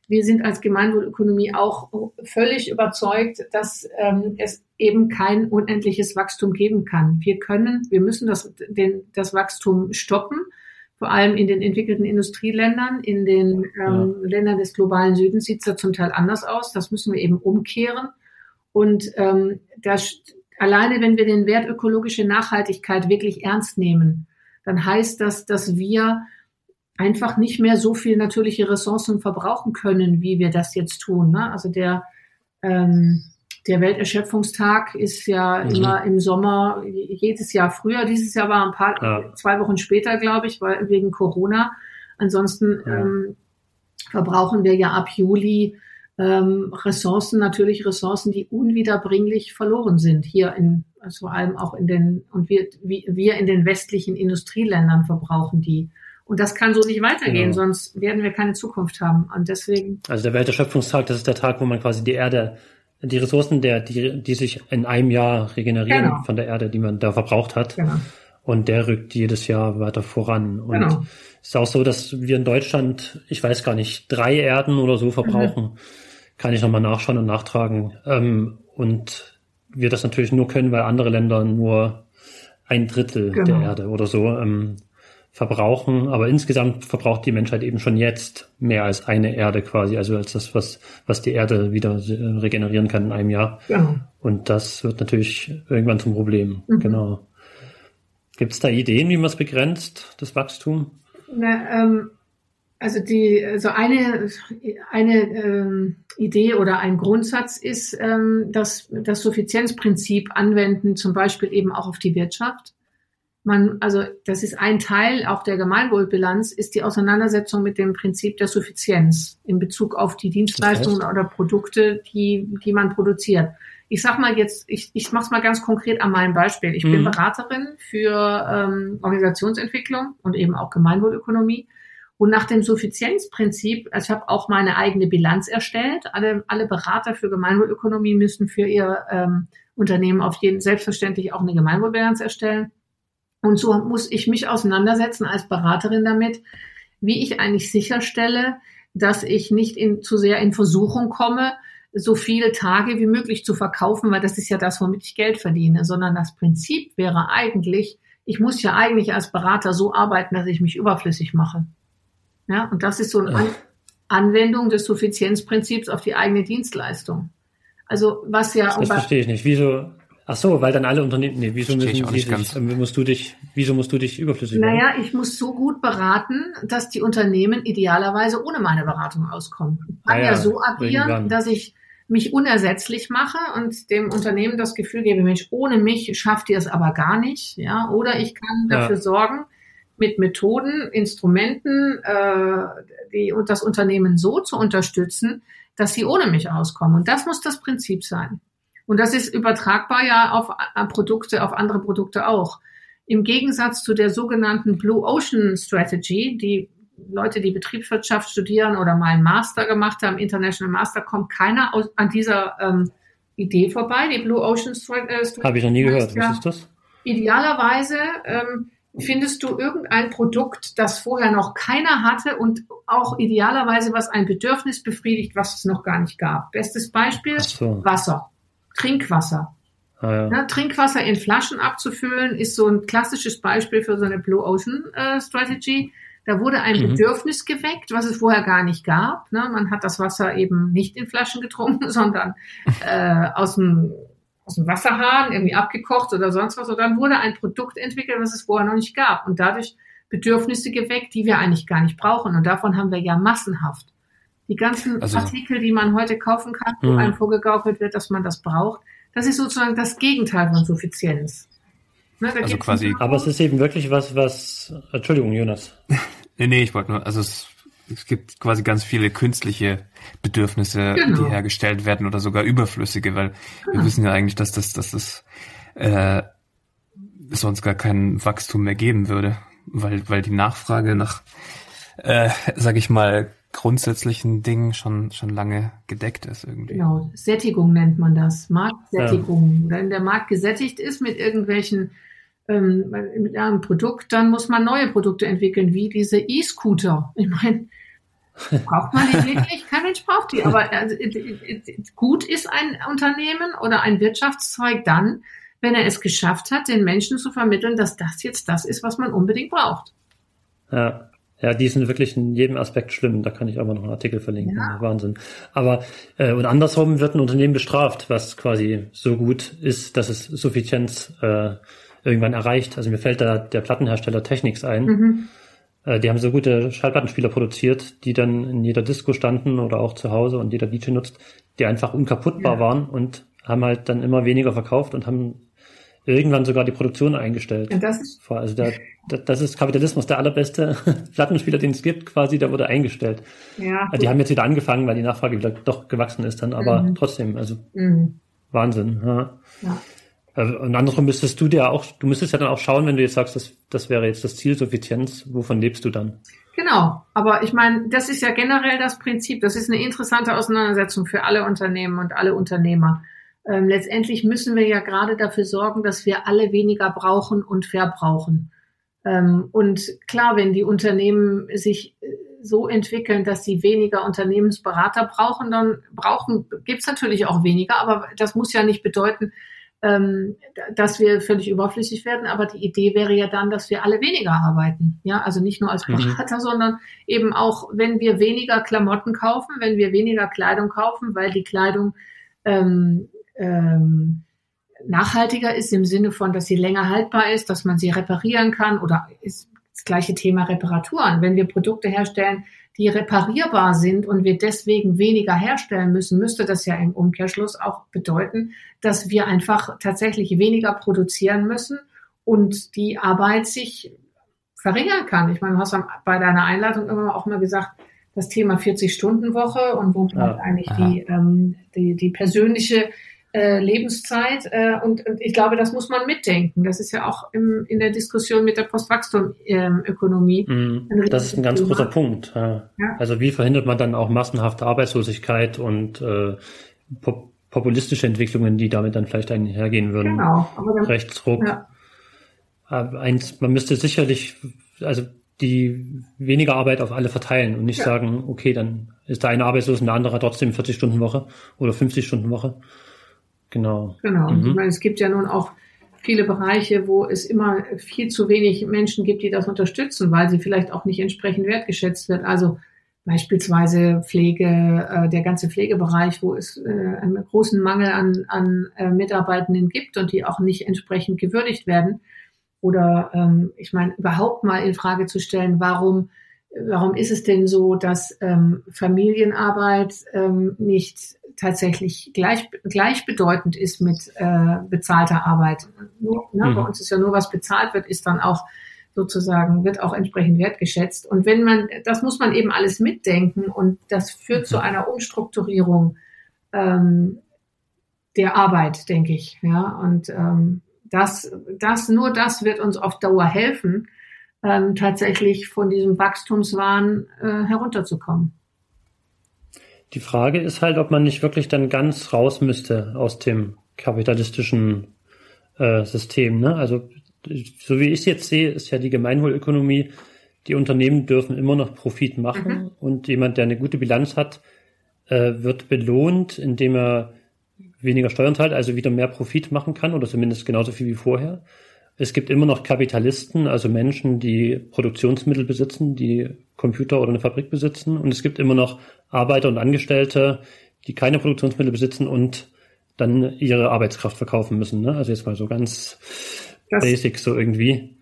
Wir sind als Gemeinwohlökonomie auch völlig überzeugt, dass ähm, es eben kein unendliches Wachstum geben kann. Wir können, wir müssen das, den, das Wachstum stoppen, vor allem in den entwickelten Industrieländern, in den ähm, ja. Ländern des globalen Südens sieht es da zum Teil anders aus. Das müssen wir eben umkehren. Und ähm, das, alleine wenn wir den Wert ökologische Nachhaltigkeit wirklich ernst nehmen, dann heißt das, dass wir einfach nicht mehr so viel natürliche Ressourcen verbrauchen können, wie wir das jetzt tun. Ne? Also der, ähm, der Welterschöpfungstag ist ja mhm. immer im Sommer, jedes Jahr früher. Dieses Jahr war ein paar, ja. zwei Wochen später, glaube ich, weil, wegen Corona. Ansonsten ja. ähm, verbrauchen wir ja ab Juli ähm, Ressourcen, natürlich Ressourcen, die unwiederbringlich verloren sind. Hier in, also vor allem auch in den, und wir, wir in den westlichen Industrieländern verbrauchen die. Und das kann so nicht weitergehen, genau. sonst werden wir keine Zukunft haben. Und deswegen. Also der Welterschöpfungstag, das ist der Tag, wo man quasi die Erde, die Ressourcen, der, die, die sich in einem Jahr regenerieren genau. von der Erde, die man da verbraucht hat. Genau. Und der rückt jedes Jahr weiter voran. Und genau. es ist auch so, dass wir in Deutschland, ich weiß gar nicht, drei Erden oder so verbrauchen. Mhm kann ich nochmal nachschauen und nachtragen. Ähm, und wir das natürlich nur können, weil andere Länder nur ein Drittel genau. der Erde oder so ähm, verbrauchen. Aber insgesamt verbraucht die Menschheit eben schon jetzt mehr als eine Erde quasi, also als das, was, was die Erde wieder äh, regenerieren kann in einem Jahr. Genau. Und das wird natürlich irgendwann zum Problem. Mhm. Genau. Gibt es da Ideen, wie man es begrenzt, das Wachstum? Na, ähm, also die, so eine, eine ähm, Idee oder ein Grundsatz ist, ähm, dass das Suffizienzprinzip anwenden, zum Beispiel eben auch auf die Wirtschaft. Man, also das ist ein Teil auch der Gemeinwohlbilanz, ist die Auseinandersetzung mit dem Prinzip der Suffizienz in Bezug auf die Dienstleistungen das heißt? oder Produkte, die, die man produziert. Ich sag mal jetzt, ich, ich mache es mal ganz konkret an meinem Beispiel. Ich mhm. bin Beraterin für ähm, Organisationsentwicklung und eben auch Gemeinwohlökonomie. Und nach dem Suffizienzprinzip, also ich habe auch meine eigene Bilanz erstellt. Alle, alle Berater für Gemeinwohlökonomie müssen für ihr ähm, Unternehmen auf jeden selbstverständlich auch eine Gemeinwohlbilanz erstellen. Und so muss ich mich auseinandersetzen als Beraterin damit, wie ich eigentlich sicherstelle, dass ich nicht in, zu sehr in Versuchung komme, so viele Tage wie möglich zu verkaufen, weil das ist ja das, womit ich Geld verdiene, sondern das Prinzip wäre eigentlich, ich muss ja eigentlich als Berater so arbeiten, dass ich mich überflüssig mache. Ja, und das ist so eine An Anwendung des Suffizienzprinzips auf die eigene Dienstleistung. Also was ja. Das verstehe ich nicht. Wieso? Ach so, weil dann alle Unternehmen. Nee, wieso müssen sie sich, musst du dich? Wieso musst du dich überflüssig machen? Naja, ich muss so gut beraten, dass die Unternehmen idealerweise ohne meine Beratung auskommen. Ich kann ah, ja, ja so agieren, irgendwann. dass ich mich unersetzlich mache und dem Unternehmen das Gefühl gebe, Mensch, ohne mich schafft ihr es aber gar nicht, ja. Oder ich kann dafür ja. sorgen, mit Methoden, Instrumenten, äh, die, und das Unternehmen so zu unterstützen, dass sie ohne mich auskommen. Und das muss das Prinzip sein. Und das ist übertragbar ja auf Produkte, auf andere Produkte auch. Im Gegensatz zu der sogenannten Blue Ocean Strategy, die Leute, die Betriebswirtschaft studieren oder mal einen Master gemacht haben, International Master, kommt keiner aus, an dieser ähm, Idee vorbei. Die Blue Ocean Strategy. Habe ich noch nie gehört. Was ist das? Idealerweise ähm, findest du irgendein Produkt, das vorher noch keiner hatte und auch idealerweise was ein Bedürfnis befriedigt, was es noch gar nicht gab. Bestes Beispiel, so. Wasser, Trinkwasser. Ah, ja. Ja, Trinkwasser in Flaschen abzufüllen ist so ein klassisches Beispiel für so eine Blue Ocean äh, Strategy. Da wurde ein mhm. Bedürfnis geweckt, was es vorher gar nicht gab. Ne? Man hat das Wasser eben nicht in Flaschen getrunken, sondern äh, aus dem aus dem Wasserhahn irgendwie abgekocht oder sonst was. Und dann wurde ein Produkt entwickelt, was es vorher noch nicht gab. Und dadurch Bedürfnisse geweckt, die wir eigentlich gar nicht brauchen. Und davon haben wir ja massenhaft. Die ganzen also, Artikel, die man heute kaufen kann, wo mh. einem vorgegaukelt wird, dass man das braucht, das ist sozusagen das Gegenteil von Suffizienz. Ne, also quasi. Aber es ist eben wirklich was, was. Entschuldigung, Jonas. nee, nee, ich wollte nur, also es es gibt quasi ganz viele künstliche Bedürfnisse, genau. die hergestellt werden oder sogar überflüssige, weil genau. wir wissen ja eigentlich, dass das, dass das äh, sonst gar kein Wachstum mehr geben würde, weil, weil die Nachfrage nach, äh, sag ich mal, grundsätzlichen Dingen schon, schon lange gedeckt ist irgendwie. Genau, Sättigung nennt man das, Marktsättigung. Ja. Wenn der Markt gesättigt ist mit irgendwelchen ähm, mit einem Produkt, dann muss man neue Produkte entwickeln, wie diese E-Scooter. Ich meine, braucht man die wirklich? Kein Mensch braucht die. Aber also, gut ist ein Unternehmen oder ein Wirtschaftszweig dann, wenn er es geschafft hat, den Menschen zu vermitteln, dass das jetzt das ist, was man unbedingt braucht. Ja. Ja, die sind wirklich in jedem Aspekt schlimm. Da kann ich aber noch einen Artikel verlinken. Ja. Wahnsinn. Aber äh, und andersrum wird ein Unternehmen bestraft, was quasi so gut ist, dass es Suffizienz äh, irgendwann erreicht. Also mir fällt da der Plattenhersteller Technics ein. Mhm. Äh, die haben so gute Schallplattenspieler produziert, die dann in jeder Disco standen oder auch zu Hause und jeder DJ nutzt, die einfach unkaputtbar ja. waren und haben halt dann immer weniger verkauft und haben irgendwann sogar die Produktion eingestellt. Und das ist also der, das ist Kapitalismus, der allerbeste Plattenspieler, den es gibt, quasi, der wurde eingestellt. Ja, die haben jetzt wieder angefangen, weil die Nachfrage wieder doch gewachsen ist dann, aber mhm. trotzdem, also mhm. Wahnsinn. Ja. ja. Äh, und andersrum müsstest du dir auch, du müsstest ja dann auch schauen, wenn du jetzt sagst, das, das wäre jetzt das Ziel Suffizienz, wovon lebst du dann? Genau, aber ich meine, das ist ja generell das Prinzip. Das ist eine interessante Auseinandersetzung für alle Unternehmen und alle Unternehmer. Ähm, letztendlich müssen wir ja gerade dafür sorgen, dass wir alle weniger brauchen und verbrauchen. Ähm, und klar, wenn die Unternehmen sich äh, so entwickeln, dass sie weniger Unternehmensberater brauchen, dann brauchen, gibt's natürlich auch weniger, aber das muss ja nicht bedeuten, ähm, dass wir völlig überflüssig werden. Aber die Idee wäre ja dann, dass wir alle weniger arbeiten. Ja, also nicht nur als mhm. Berater, mhm. sondern eben auch, wenn wir weniger Klamotten kaufen, wenn wir weniger Kleidung kaufen, weil die Kleidung ähm, ähm, nachhaltiger ist im Sinne von, dass sie länger haltbar ist, dass man sie reparieren kann oder ist das gleiche Thema Reparaturen. Wenn wir Produkte herstellen, die reparierbar sind und wir deswegen weniger herstellen müssen, müsste das ja im Umkehrschluss auch bedeuten, dass wir einfach tatsächlich weniger produzieren müssen und die Arbeit sich verringern kann. Ich meine, du hast bei deiner Einladung immer auch mal gesagt, das Thema 40-Stunden-Woche und wo bleibt ja, eigentlich die, ähm, die, die persönliche äh, Lebenszeit. Äh, und, und, ich glaube, das muss man mitdenken. Das ist ja auch im, in der Diskussion mit der Postwachstumökonomie. Ähm, mm, das ist ein ganz Thema. großer Punkt. Ja. Ja. Also wie verhindert man dann auch massenhafte Arbeitslosigkeit und äh, pop populistische Entwicklungen, die damit dann vielleicht einhergehen würden? Genau. Dann, Rechtsruck. Ja. Äh, eins, man müsste sicherlich, also die weniger Arbeit auf alle verteilen und nicht ja. sagen, okay, dann ist der eine arbeitslos und der andere trotzdem 40 Stunden Woche oder 50 Stunden Woche. Genau. Genau. Mhm. Ich meine, es gibt ja nun auch viele Bereiche, wo es immer viel zu wenig Menschen gibt, die das unterstützen, weil sie vielleicht auch nicht entsprechend wertgeschätzt wird. Also beispielsweise Pflege, äh, der ganze Pflegebereich, wo es äh, einen großen Mangel an, an äh, Mitarbeitenden gibt und die auch nicht entsprechend gewürdigt werden. Oder ähm, ich meine, überhaupt mal in Frage zu stellen, warum warum ist es denn so, dass ähm, Familienarbeit ähm, nicht tatsächlich gleich, gleichbedeutend ist mit äh, bezahlter Arbeit. Nur, ne, mhm. Bei uns ist ja nur, was bezahlt wird, ist dann auch sozusagen, wird auch entsprechend wertgeschätzt. Und wenn man, das muss man eben alles mitdenken und das führt zu einer Umstrukturierung ähm, der Arbeit, denke ich. Ja, und ähm, das, das, nur das wird uns auf Dauer helfen, ähm, tatsächlich von diesem Wachstumswahn äh, herunterzukommen. Die Frage ist halt, ob man nicht wirklich dann ganz raus müsste aus dem kapitalistischen äh, System. Ne? Also so wie ich es jetzt sehe, ist ja die Gemeinwohlökonomie, die Unternehmen dürfen immer noch Profit machen mhm. und jemand, der eine gute Bilanz hat, äh, wird belohnt, indem er weniger Steuern zahlt, also wieder mehr Profit machen kann oder zumindest genauso viel wie vorher. Es gibt immer noch Kapitalisten, also Menschen, die Produktionsmittel besitzen, die Computer oder eine Fabrik besitzen. Und es gibt immer noch Arbeiter und Angestellte, die keine Produktionsmittel besitzen und dann ihre Arbeitskraft verkaufen müssen. Ne? Also jetzt mal so ganz das, basic so irgendwie.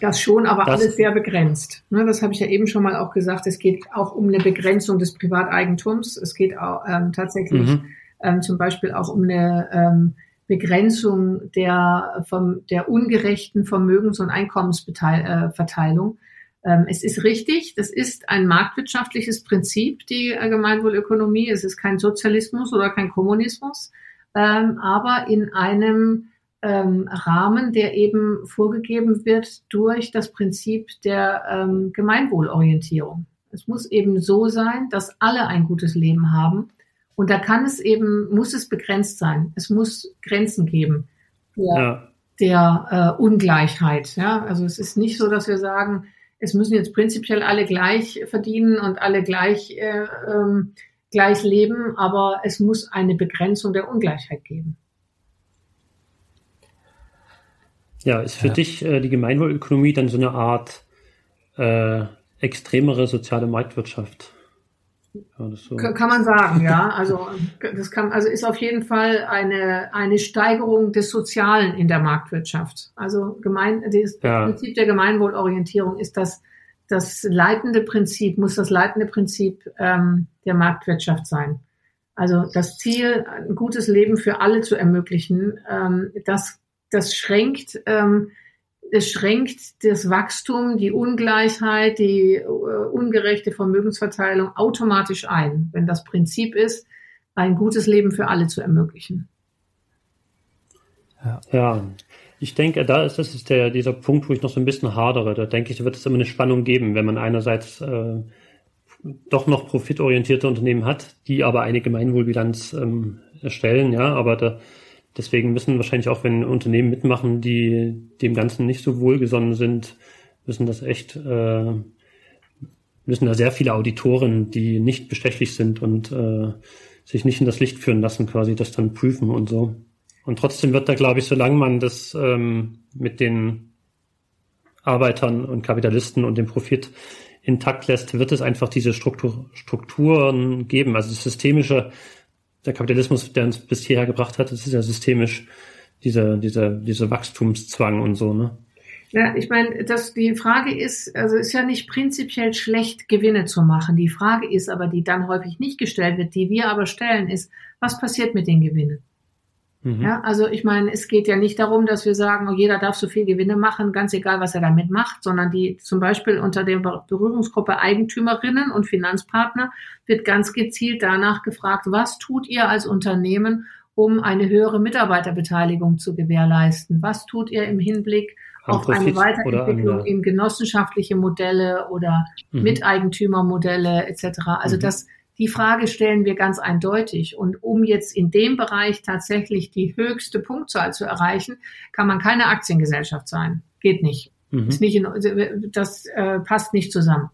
Das schon, aber das, alles sehr begrenzt. Ne, das habe ich ja eben schon mal auch gesagt. Es geht auch um eine Begrenzung des Privateigentums. Es geht auch ähm, tatsächlich mhm. ähm, zum Beispiel auch um eine ähm, Begrenzung der, vom, der ungerechten Vermögens- und Einkommensverteilung. Ähm, es ist richtig, das ist ein marktwirtschaftliches Prinzip, die Gemeinwohlökonomie. Es ist kein Sozialismus oder kein Kommunismus, ähm, aber in einem ähm, Rahmen, der eben vorgegeben wird durch das Prinzip der Gemeinwohlorientierung. Es muss eben so sein, dass alle ein gutes Leben haben und da kann es eben, muss es begrenzt sein. Es muss Grenzen geben der, ja. der äh, Ungleichheit. Ja? Also es ist nicht so, dass wir sagen, es müssen jetzt prinzipiell alle gleich verdienen und alle gleich, äh, ähm, gleich leben, aber es muss eine Begrenzung der Ungleichheit geben. Ja, ist für ja. dich äh, die Gemeinwohlökonomie dann so eine Art äh, extremere soziale Marktwirtschaft? Ja, so. Kann man sagen, ja. Also das kann, also ist auf jeden Fall eine eine Steigerung des Sozialen in der Marktwirtschaft. Also gemein, das ja. Prinzip der Gemeinwohlorientierung ist das das leitende Prinzip muss das leitende Prinzip ähm, der Marktwirtschaft sein. Also das Ziel, ein gutes Leben für alle zu ermöglichen, ähm, das das schränkt ähm, es schränkt das Wachstum, die Ungleichheit, die äh, ungerechte Vermögensverteilung automatisch ein, wenn das Prinzip ist, ein gutes Leben für alle zu ermöglichen. Ja, ich denke, da ist das ist der, dieser Punkt, wo ich noch so ein bisschen hadere. Da denke ich, da wird es immer eine Spannung geben, wenn man einerseits äh, doch noch profitorientierte Unternehmen hat, die aber eine Gemeinwohlbilanz ähm, erstellen, ja, aber da Deswegen müssen wahrscheinlich auch, wenn Unternehmen mitmachen, die dem Ganzen nicht so wohlgesonnen sind, müssen das echt, äh, müssen da sehr viele Auditoren, die nicht bestechlich sind und äh, sich nicht in das Licht führen lassen, quasi das dann prüfen und so. Und trotzdem wird da, glaube ich, solange man das ähm, mit den Arbeitern und Kapitalisten und dem Profit intakt lässt, wird es einfach diese Struktur, Strukturen geben. Also das systemische der Kapitalismus, der uns bis hierher gebracht hat, das ist ja systemisch, dieser, dieser, dieser Wachstumszwang und so, ne? Ja, ich meine, dass die Frage ist, also ist ja nicht prinzipiell schlecht, Gewinne zu machen. Die Frage ist aber, die dann häufig nicht gestellt wird, die wir aber stellen, ist, was passiert mit den Gewinnen? Mhm. Ja, also ich meine, es geht ja nicht darum, dass wir sagen, oh, jeder darf so viel Gewinne machen, ganz egal, was er damit macht, sondern die zum Beispiel unter der Berührungsgruppe Eigentümerinnen und Finanzpartner wird ganz gezielt danach gefragt, was tut ihr als Unternehmen, um eine höhere Mitarbeiterbeteiligung zu gewährleisten? Was tut ihr im Hinblick auf eine Weiterentwicklung in genossenschaftliche Modelle oder mhm. Miteigentümermodelle etc. Also mhm. das die Frage stellen wir ganz eindeutig. Und um jetzt in dem Bereich tatsächlich die höchste Punktzahl zu erreichen, kann man keine Aktiengesellschaft sein. Geht nicht. Mhm. Ist nicht in, das äh, passt nicht zusammen.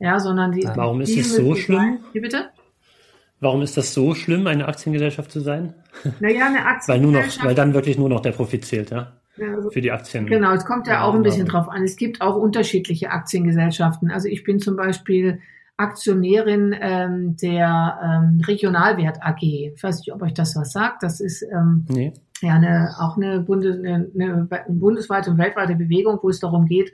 Ja, sondern die. Warum ist es so schlimm? Wie bitte? Warum ist das so schlimm, eine Aktiengesellschaft zu sein? Naja, eine Aktiengesellschaft. weil nur noch, weil dann wirklich nur noch der Profit zählt, ja? also, Für die Aktien. Genau, es kommt ja auch ein bisschen drauf an. Es gibt auch unterschiedliche Aktiengesellschaften. Also ich bin zum Beispiel Aktionärin ähm, der ähm, Regionalwert AG. Ich weiß nicht, ob euch das was sagt. Das ist ähm, nee. ja eine, auch eine, Bundes, eine, eine bundesweite und weltweite Bewegung, wo es darum geht,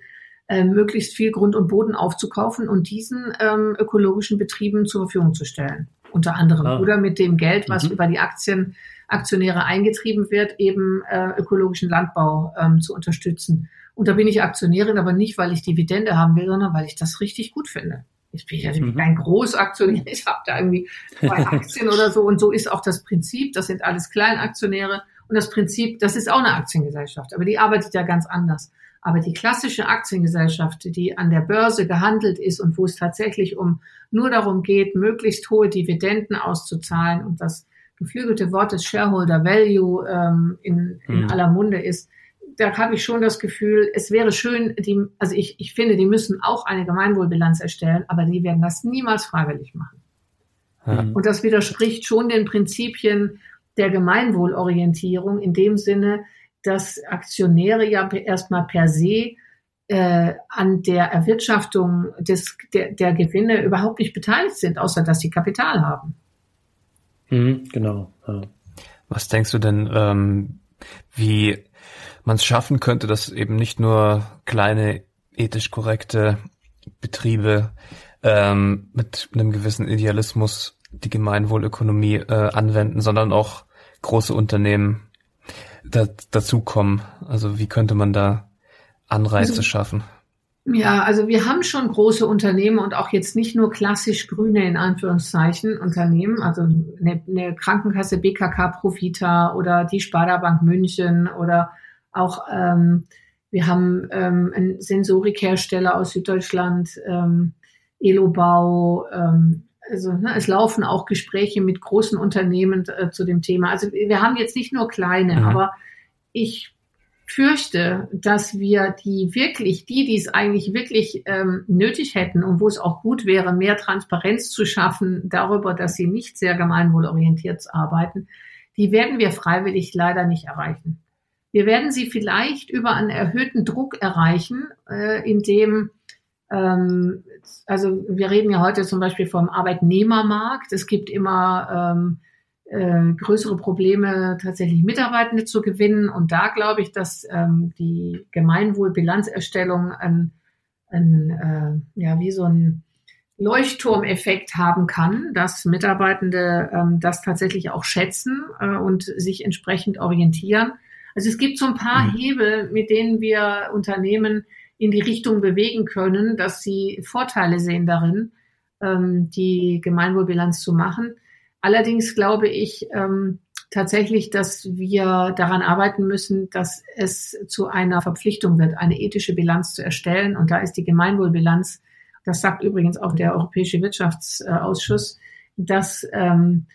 äh, möglichst viel Grund und Boden aufzukaufen und diesen ähm, ökologischen Betrieben zur Verfügung zu stellen. Unter anderem. Ah. Oder mit dem Geld, was mhm. über die Aktien Aktionäre eingetrieben wird, eben äh, ökologischen Landbau ähm, zu unterstützen. Und da bin ich Aktionärin, aber nicht, weil ich Dividende haben will, sondern weil ich das richtig gut finde. Ich bin ja mhm. kein Großaktionär, ich habe da irgendwie zwei Aktien oder so. Und so ist auch das Prinzip, das sind alles Kleinaktionäre. Und das Prinzip, das ist auch eine Aktiengesellschaft, aber die arbeitet ja ganz anders. Aber die klassische Aktiengesellschaft, die an der Börse gehandelt ist und wo es tatsächlich um nur darum geht, möglichst hohe Dividenden auszuzahlen und das geflügelte Wort des Shareholder Value ähm, in, in mhm. aller Munde ist, da habe ich schon das Gefühl, es wäre schön, die, also ich, ich finde, die müssen auch eine Gemeinwohlbilanz erstellen, aber die werden das niemals freiwillig machen. Mhm. Und das widerspricht schon den Prinzipien der Gemeinwohlorientierung in dem Sinne, dass Aktionäre ja erstmal per se äh, an der Erwirtschaftung des, der, der Gewinne überhaupt nicht beteiligt sind, außer dass sie Kapital haben. Mhm, genau. Ja. Was denkst du denn, ähm, wie man es schaffen könnte, dass eben nicht nur kleine ethisch korrekte Betriebe ähm, mit einem gewissen Idealismus die Gemeinwohlökonomie äh, anwenden, sondern auch große Unternehmen da, dazukommen? Also wie könnte man da Anreize also, schaffen? Ja, also wir haben schon große Unternehmen und auch jetzt nicht nur klassisch grüne in Anführungszeichen Unternehmen, also eine, eine Krankenkasse BKK Profita oder die Sparda Bank München oder auch ähm, wir haben ähm, einen Sensorikhersteller aus Süddeutschland, ähm, Elobau, ähm, also ne, es laufen auch Gespräche mit großen Unternehmen äh, zu dem Thema. Also wir haben jetzt nicht nur kleine, mhm. aber ich fürchte, dass wir die wirklich, die, die es eigentlich wirklich ähm, nötig hätten und wo es auch gut wäre, mehr Transparenz zu schaffen darüber, dass sie nicht sehr gemeinwohlorientiert arbeiten, die werden wir freiwillig leider nicht erreichen. Wir werden sie vielleicht über einen erhöhten Druck erreichen, äh, indem ähm, also wir reden ja heute zum Beispiel vom Arbeitnehmermarkt. Es gibt immer ähm, äh, größere Probleme, tatsächlich Mitarbeitende zu gewinnen. Und da glaube ich, dass ähm, die Gemeinwohlbilanzerstellung ein, ein äh, ja, wie so ein Leuchtturmeffekt haben kann, dass Mitarbeitende ähm, das tatsächlich auch schätzen äh, und sich entsprechend orientieren. Also es gibt so ein paar mhm. Hebel, mit denen wir Unternehmen in die Richtung bewegen können, dass sie Vorteile sehen darin, ähm, die Gemeinwohlbilanz zu machen. Allerdings glaube ich ähm, tatsächlich, dass wir daran arbeiten müssen, dass es zu einer Verpflichtung wird, eine ethische Bilanz zu erstellen. Und da ist die Gemeinwohlbilanz, das sagt übrigens auch der Europäische Wirtschaftsausschuss, das ähm,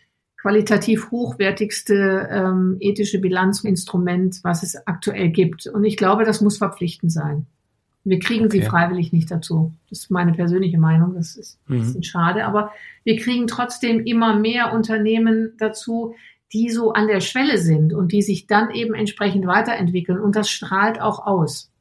qualitativ hochwertigste ähm, ethische Bilanzinstrument, was es aktuell gibt. Und ich glaube, das muss verpflichtend sein. Wir kriegen okay. sie freiwillig nicht dazu. Das ist meine persönliche Meinung. Das ist ein mhm. bisschen schade. Aber wir kriegen trotzdem immer mehr Unternehmen dazu, die so an der Schwelle sind und die sich dann eben entsprechend weiterentwickeln. Und das strahlt auch aus.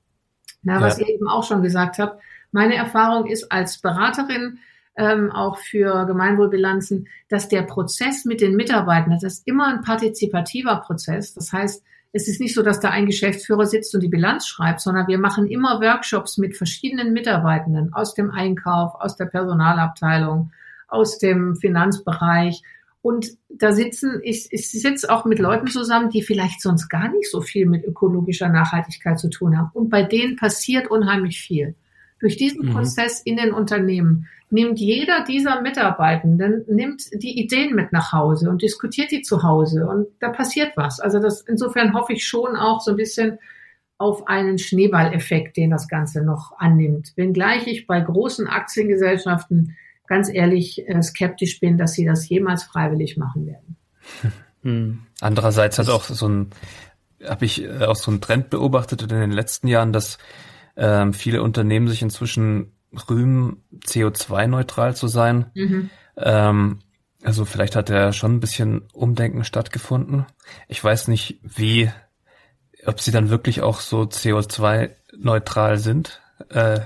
Na, was ja. ihr eben auch schon gesagt habt. Meine Erfahrung ist als Beraterin, ähm, auch für Gemeinwohlbilanzen, dass der Prozess mit den Mitarbeitern, das ist immer ein partizipativer Prozess. Das heißt, es ist nicht so, dass da ein Geschäftsführer sitzt und die Bilanz schreibt, sondern wir machen immer Workshops mit verschiedenen Mitarbeitenden aus dem Einkauf, aus der Personalabteilung, aus dem Finanzbereich. Und da sitzen, ich, ich sitze auch mit Leuten zusammen, die vielleicht sonst gar nicht so viel mit ökologischer Nachhaltigkeit zu tun haben. Und bei denen passiert unheimlich viel. Durch diesen mhm. Prozess in den Unternehmen nimmt jeder dieser Mitarbeitenden nimmt die Ideen mit nach Hause und diskutiert die zu Hause und da passiert was. Also das insofern hoffe ich schon auch so ein bisschen auf einen Schneeballeffekt, den das Ganze noch annimmt. Wenngleich ich bei großen Aktiengesellschaften ganz ehrlich äh, skeptisch bin, dass sie das jemals freiwillig machen werden. Hm. Andererseits hat auch so ein, habe ich äh, auch so einen Trend beobachtet in den letzten Jahren, dass ähm, viele Unternehmen sich inzwischen rühmen, CO2-neutral zu sein. Mhm. Ähm, also vielleicht hat ja schon ein bisschen Umdenken stattgefunden. Ich weiß nicht, wie, ob sie dann wirklich auch so CO2-neutral sind. Äh,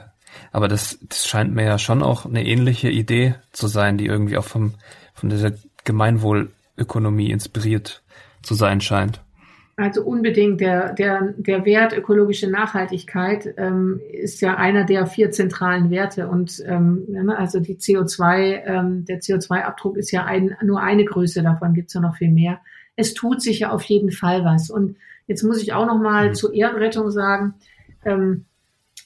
aber das, das scheint mir ja schon auch eine ähnliche Idee zu sein, die irgendwie auch vom, von dieser Gemeinwohlökonomie inspiriert zu sein scheint. Also unbedingt. Der, der, der Wert ökologische Nachhaltigkeit ähm, ist ja einer der vier zentralen Werte. Und ähm, ne, also die CO2, ähm, der CO2-Abdruck ist ja ein, nur eine Größe, davon gibt's ja noch viel mehr. Es tut sich ja auf jeden Fall was. Und jetzt muss ich auch noch mal mhm. zur Ehrenrettung sagen, ähm,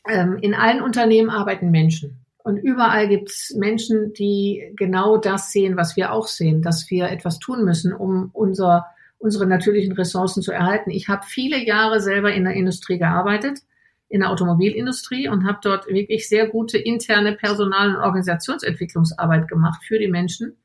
ähm, in allen Unternehmen arbeiten Menschen. Und überall gibt es Menschen, die genau das sehen, was wir auch sehen, dass wir etwas tun müssen, um unser, unsere natürlichen Ressourcen zu erhalten. Ich habe viele Jahre selber in der Industrie gearbeitet, in der Automobilindustrie und habe dort wirklich sehr gute interne Personal- und Organisationsentwicklungsarbeit gemacht für die Menschen.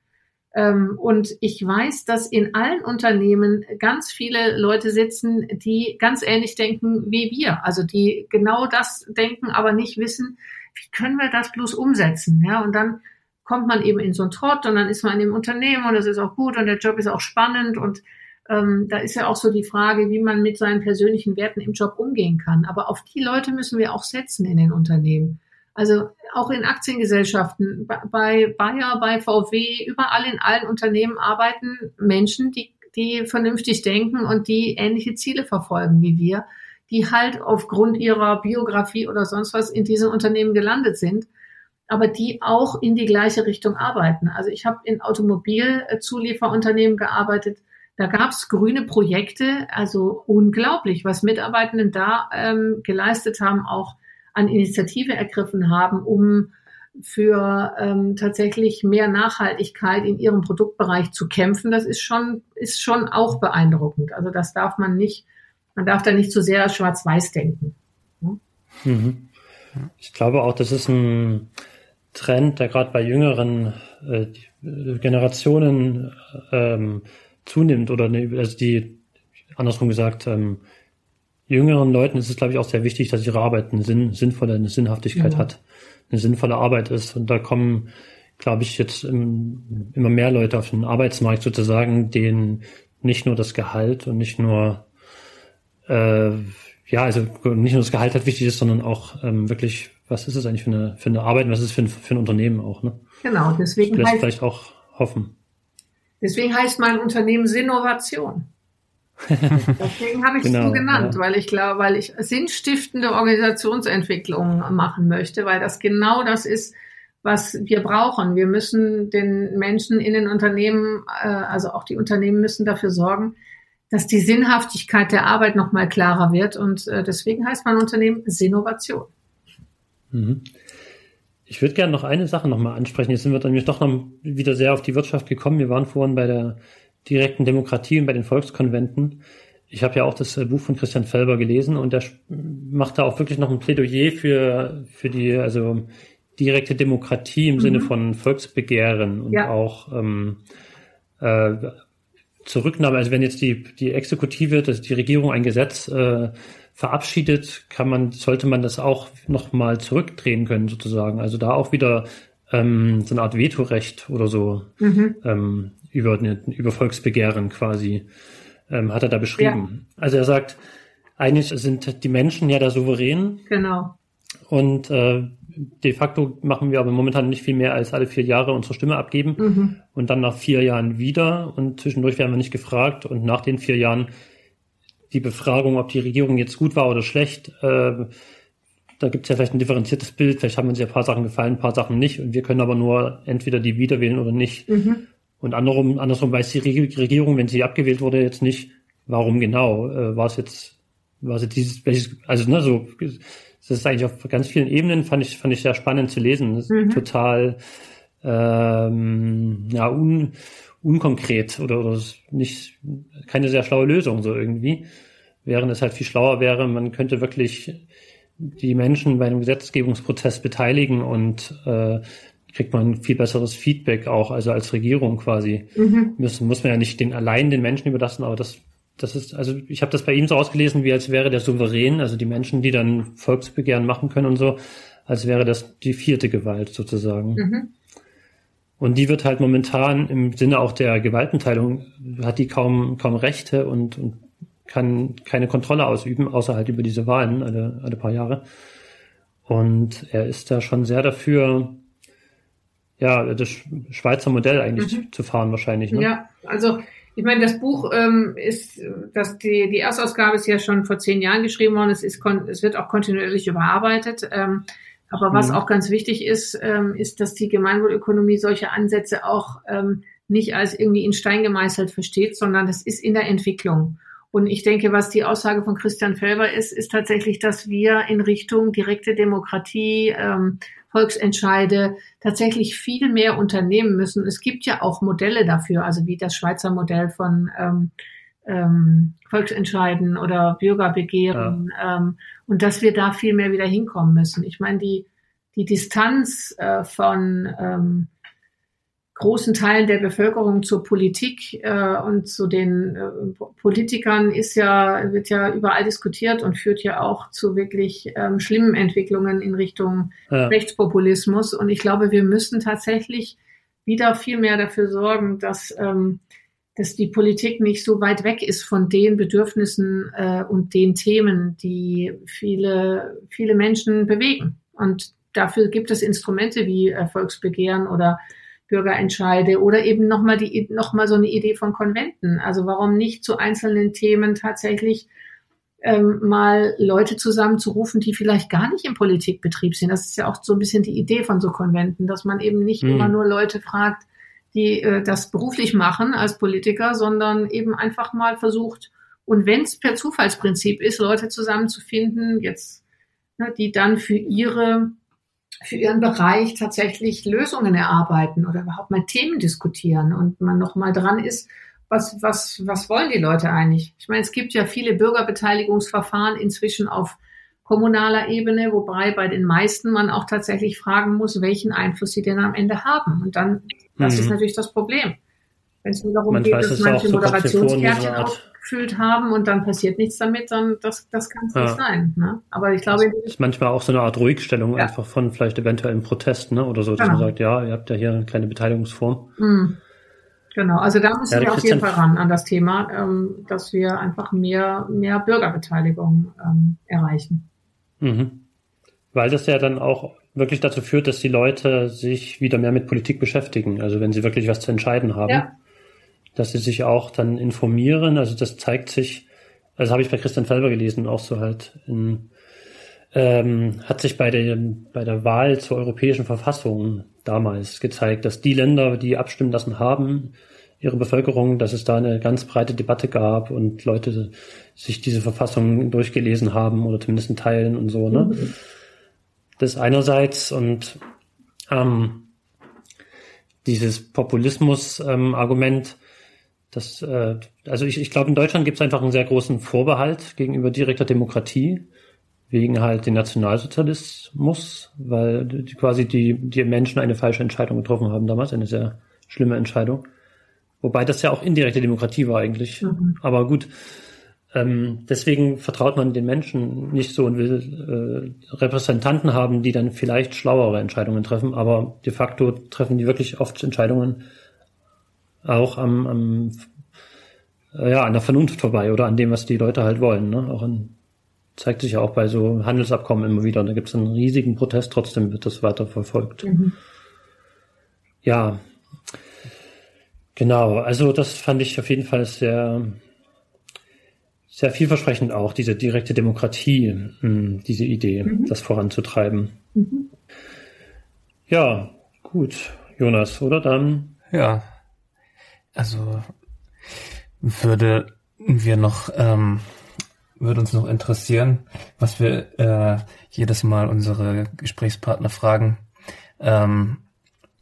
Ähm, und ich weiß, dass in allen Unternehmen ganz viele Leute sitzen, die ganz ähnlich denken wie wir. Also die genau das denken, aber nicht wissen, wie können wir das bloß umsetzen? Ja, und dann kommt man eben in so einen Trott und dann ist man im Unternehmen und das ist auch gut und der Job ist auch spannend und ähm, da ist ja auch so die Frage, wie man mit seinen persönlichen Werten im Job umgehen kann. Aber auf die Leute müssen wir auch setzen in den Unternehmen. Also auch in Aktiengesellschaften, bei Bayer, bei VW, überall in allen Unternehmen arbeiten Menschen, die, die vernünftig denken und die ähnliche Ziele verfolgen wie wir, die halt aufgrund ihrer Biografie oder sonst was in diesem Unternehmen gelandet sind, aber die auch in die gleiche Richtung arbeiten. Also ich habe in Automobilzulieferunternehmen gearbeitet, da gab es grüne Projekte, also unglaublich, was Mitarbeitenden da ähm, geleistet haben, auch an Initiative ergriffen haben, um für ähm, tatsächlich mehr Nachhaltigkeit in ihrem Produktbereich zu kämpfen, das ist schon, ist schon auch beeindruckend. Also das darf man nicht, man darf da nicht zu so sehr schwarz-weiß denken. Mhm. Ich glaube auch, das ist ein Trend, der gerade bei jüngeren äh, Generationen ähm, zunimmt oder ne, also die, andersrum gesagt, ähm, jüngeren Leuten ist es, glaube ich, auch sehr wichtig, dass ihre Arbeit eine Sinn, sinnvolle, eine Sinnhaftigkeit ja. hat, eine sinnvolle Arbeit ist. Und da kommen, glaube ich, jetzt im, immer mehr Leute auf den Arbeitsmarkt sozusagen, denen nicht nur das Gehalt und nicht nur äh, ja, also nicht nur das Gehalt halt wichtig ist, sondern auch ähm, wirklich, was ist es eigentlich für eine, für eine Arbeit, was ist es für ein, für ein Unternehmen auch, ne? Genau, deswegen das heißt, vielleicht auch hoffen. Deswegen heißt mein Unternehmen Sinnovation. Deswegen habe ich es genau, so genannt, ja. weil ich glaube, weil ich sinnstiftende Organisationsentwicklung machen möchte, weil das genau das ist, was wir brauchen. Wir müssen den Menschen in den Unternehmen, äh, also auch die Unternehmen müssen dafür sorgen, dass die Sinnhaftigkeit der Arbeit noch mal klarer wird. Und äh, deswegen heißt mein Unternehmen Sinnovation. Mhm. Ich würde gerne noch eine Sache noch mal ansprechen. Jetzt sind wir dann nämlich doch noch wieder sehr auf die Wirtschaft gekommen. Wir waren vorhin bei der direkten Demokratie und bei den Volkskonventen. Ich habe ja auch das äh, Buch von Christian Felber gelesen und der macht da auch wirklich noch ein Plädoyer für, für die, also direkte Demokratie im mhm. Sinne von Volksbegehren und ja. auch ähm, äh, Zurücknahme, also wenn jetzt die, die Exekutive, dass die Regierung ein Gesetz äh, verabschiedet, kann man, sollte man das auch nochmal zurückdrehen können, sozusagen. Also da auch wieder ähm, so eine Art Vetorecht oder so mhm. ähm, über, über Volksbegehren quasi, ähm, hat er da beschrieben. Ja. Also er sagt, eigentlich sind die Menschen ja da souverän. Genau. Und äh, de facto machen wir aber momentan nicht viel mehr als alle vier Jahre unsere Stimme abgeben mhm. und dann nach vier Jahren wieder und zwischendurch werden wir nicht gefragt und nach den vier Jahren die Befragung, ob die Regierung jetzt gut war oder schlecht, äh, da gibt es ja vielleicht ein differenziertes Bild, vielleicht haben uns ja ein paar Sachen gefallen, ein paar Sachen nicht und wir können aber nur entweder die wiederwählen oder nicht. Mhm. Und andersrum, andersrum weiß die Regierung, wenn sie abgewählt wurde, jetzt nicht, warum genau. Äh, war es jetzt, war es jetzt dieses, welches, also ne, so, das ist eigentlich auf ganz vielen Ebenen, fand ich, fand ich sehr spannend zu lesen. Das ist mhm. total ähm, ja, un, unkonkret oder, oder nicht keine sehr schlaue Lösung so irgendwie. Während es halt viel schlauer wäre, man könnte wirklich die Menschen bei einem Gesetzgebungsprozess beteiligen und äh, kriegt man viel besseres Feedback auch, also als Regierung quasi. Mhm. Muss, muss man ja nicht den allein den Menschen überlassen, aber das, das ist, also ich habe das bei ihm so ausgelesen, wie als wäre der souverän, also die Menschen, die dann Volksbegehren machen können und so, als wäre das die vierte Gewalt sozusagen. Mhm. Und die wird halt momentan im Sinne auch der Gewaltenteilung, hat die kaum, kaum Rechte und, und kann keine Kontrolle ausüben, außer halt über diese Wahlen alle, alle paar Jahre. Und er ist da schon sehr dafür, ja, das Schweizer Modell eigentlich mhm. zu fahren wahrscheinlich. Ne? Ja, also ich meine, das Buch ähm, ist, dass die, die Erstausgabe ist ja schon vor zehn Jahren geschrieben worden. Es, ist, es wird auch kontinuierlich überarbeitet. Ähm, aber was mhm. auch ganz wichtig ist, ähm, ist, dass die Gemeinwohlökonomie solche Ansätze auch ähm, nicht als irgendwie in Stein gemeißelt versteht, sondern das ist in der Entwicklung. Und ich denke, was die Aussage von Christian Felber ist, ist tatsächlich, dass wir in Richtung direkte Demokratie, ähm, Volksentscheide tatsächlich viel mehr unternehmen müssen. Es gibt ja auch Modelle dafür, also wie das Schweizer Modell von ähm, ähm, Volksentscheiden oder Bürgerbegehren ja. ähm, und dass wir da viel mehr wieder hinkommen müssen. Ich meine, die, die Distanz äh, von ähm, großen Teilen der Bevölkerung zur Politik äh, und zu den äh, Politikern ist ja, wird ja überall diskutiert und führt ja auch zu wirklich ähm, schlimmen Entwicklungen in Richtung ja. Rechtspopulismus. Und ich glaube, wir müssen tatsächlich wieder viel mehr dafür sorgen, dass, ähm, dass die Politik nicht so weit weg ist von den Bedürfnissen äh, und den Themen, die viele, viele Menschen bewegen. Und dafür gibt es Instrumente wie Volksbegehren oder Bürgerentscheide oder eben nochmal die, noch mal so eine Idee von Konventen. Also warum nicht zu einzelnen Themen tatsächlich ähm, mal Leute zusammenzurufen, die vielleicht gar nicht im Politikbetrieb sind. Das ist ja auch so ein bisschen die Idee von so Konventen, dass man eben nicht hm. immer nur Leute fragt, die äh, das beruflich machen als Politiker, sondern eben einfach mal versucht, und wenn es per Zufallsprinzip ist, Leute zusammenzufinden, jetzt, ne, die dann für ihre für ihren Bereich tatsächlich Lösungen erarbeiten oder überhaupt mal Themen diskutieren und man noch mal dran ist, was, was, was wollen die Leute eigentlich? Ich meine, es gibt ja viele Bürgerbeteiligungsverfahren inzwischen auf kommunaler Ebene, wobei bei den meisten man auch tatsächlich fragen muss, welchen Einfluss sie denn am Ende haben. Und dann, das mhm. ist natürlich das Problem. Wenn es nur darum Manchmal geht, dass manche Moderationskärtchen aufgefüllt haben und dann passiert nichts damit, dann das, das kann es ja. nicht sein. Ne? Aber ich glaube. Das ist manchmal auch so eine Art Ruhigstellung ja. einfach von vielleicht eventuellem Protest, ne? Oder so, dass genau. man sagt, ja, ihr habt ja hier eine kleine Beteiligungsform. Mhm. Genau, also da müssen ja, wir auf jeden Fall ran an das Thema, ähm, dass wir einfach mehr, mehr Bürgerbeteiligung ähm, erreichen. Mhm. Weil das ja dann auch wirklich dazu führt, dass die Leute sich wieder mehr mit Politik beschäftigen. Also wenn sie wirklich was zu entscheiden haben. Ja dass sie sich auch dann informieren. Also das zeigt sich, also habe ich bei Christian Felber gelesen, auch so halt in, ähm, hat sich bei der, bei der Wahl zur europäischen Verfassung damals gezeigt, dass die Länder, die abstimmen lassen haben, ihre Bevölkerung, dass es da eine ganz breite Debatte gab und Leute sich diese Verfassung durchgelesen haben oder zumindest in Teilen und so, ne? Mhm. Das einerseits und ähm, dieses Populismus-Argument, ähm, das, äh, also ich, ich glaube, in Deutschland gibt es einfach einen sehr großen Vorbehalt gegenüber direkter Demokratie, wegen halt den Nationalsozialismus, weil die, quasi die, die Menschen eine falsche Entscheidung getroffen haben damals, eine sehr schlimme Entscheidung. Wobei das ja auch indirekte Demokratie war eigentlich. Mhm. Aber gut, ähm, deswegen vertraut man den Menschen nicht so und will äh, Repräsentanten haben, die dann vielleicht schlauere Entscheidungen treffen, aber de facto treffen die wirklich oft Entscheidungen, auch am, am ja, an der Vernunft vorbei oder an dem, was die Leute halt wollen. Ne? Auch an, zeigt sich ja auch bei so Handelsabkommen immer wieder. Da gibt es einen riesigen Protest, trotzdem wird das weiter verfolgt. Mhm. Ja, genau. Also das fand ich auf jeden Fall sehr, sehr vielversprechend auch, diese direkte Demokratie, mh, hm, diese Idee, mhm. das voranzutreiben. Mhm. Ja, gut, Jonas, oder dann? Ja, also würde wir noch, ähm, würde uns noch interessieren, was wir äh, jedes Mal unsere Gesprächspartner fragen. Ähm,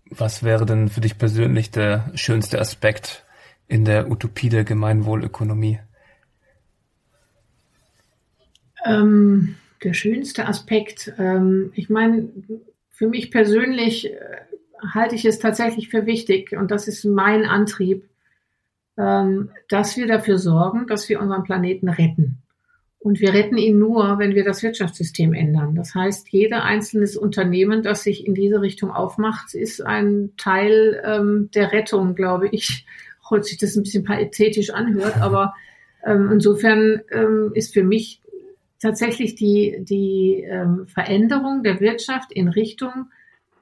was wäre denn für dich persönlich der schönste Aspekt in der Utopie der Gemeinwohlökonomie? Ähm, der schönste Aspekt, ähm, ich meine, für mich persönlich äh, halte ich es tatsächlich für wichtig, und das ist mein Antrieb, ähm, dass wir dafür sorgen, dass wir unseren Planeten retten. Und wir retten ihn nur, wenn wir das Wirtschaftssystem ändern. Das heißt, jeder einzelnes Unternehmen, das sich in diese Richtung aufmacht, ist ein Teil ähm, der Rettung, glaube ich. Auch sich das ein bisschen pathetisch anhört, aber ähm, insofern ähm, ist für mich tatsächlich die, die ähm, Veränderung der Wirtschaft in Richtung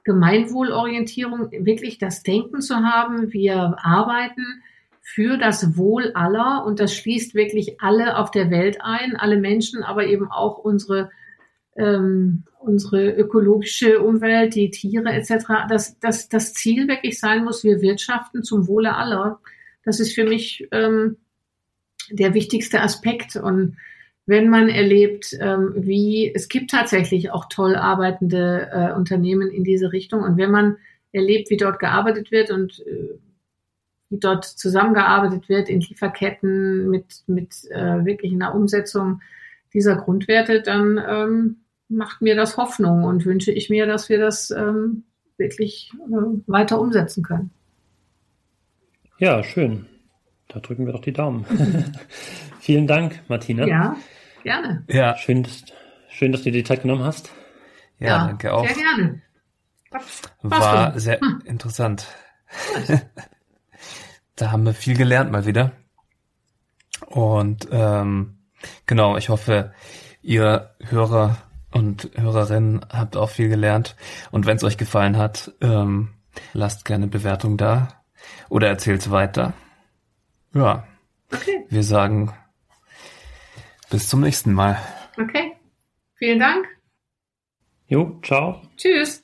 Gemeinwohlorientierung, wirklich das Denken zu haben. Wir arbeiten für das Wohl aller und das schließt wirklich alle auf der Welt ein, alle Menschen, aber eben auch unsere ähm, unsere ökologische Umwelt, die Tiere etc., dass, dass das Ziel wirklich sein muss, wir wirtschaften zum Wohle aller. Das ist für mich ähm, der wichtigste Aspekt. Und wenn man erlebt, ähm, wie es gibt tatsächlich auch toll arbeitende äh, Unternehmen in diese Richtung. Und wenn man erlebt, wie dort gearbeitet wird und äh, wie dort zusammengearbeitet wird in Lieferketten mit, mit äh, wirklich einer Umsetzung dieser Grundwerte, dann ähm, macht mir das Hoffnung und wünsche ich mir, dass wir das ähm, wirklich äh, weiter umsetzen können. Ja, schön. Da drücken wir doch die Daumen. Vielen Dank, Martina. Ja, gerne. Ja. Schön, dass, schön, dass du dir die Zeit genommen hast. Ja, ja danke auch. Sehr gerne. War sehr hm. interessant. da haben wir viel gelernt mal wieder. Und ähm, genau, ich hoffe, ihr Hörer und Hörerinnen habt auch viel gelernt. Und wenn es euch gefallen hat, ähm, lasst gerne Bewertung da oder erzählt's weiter. Ja. Okay. Wir sagen bis zum nächsten Mal. Okay. Vielen Dank. Jo, ciao. Tschüss.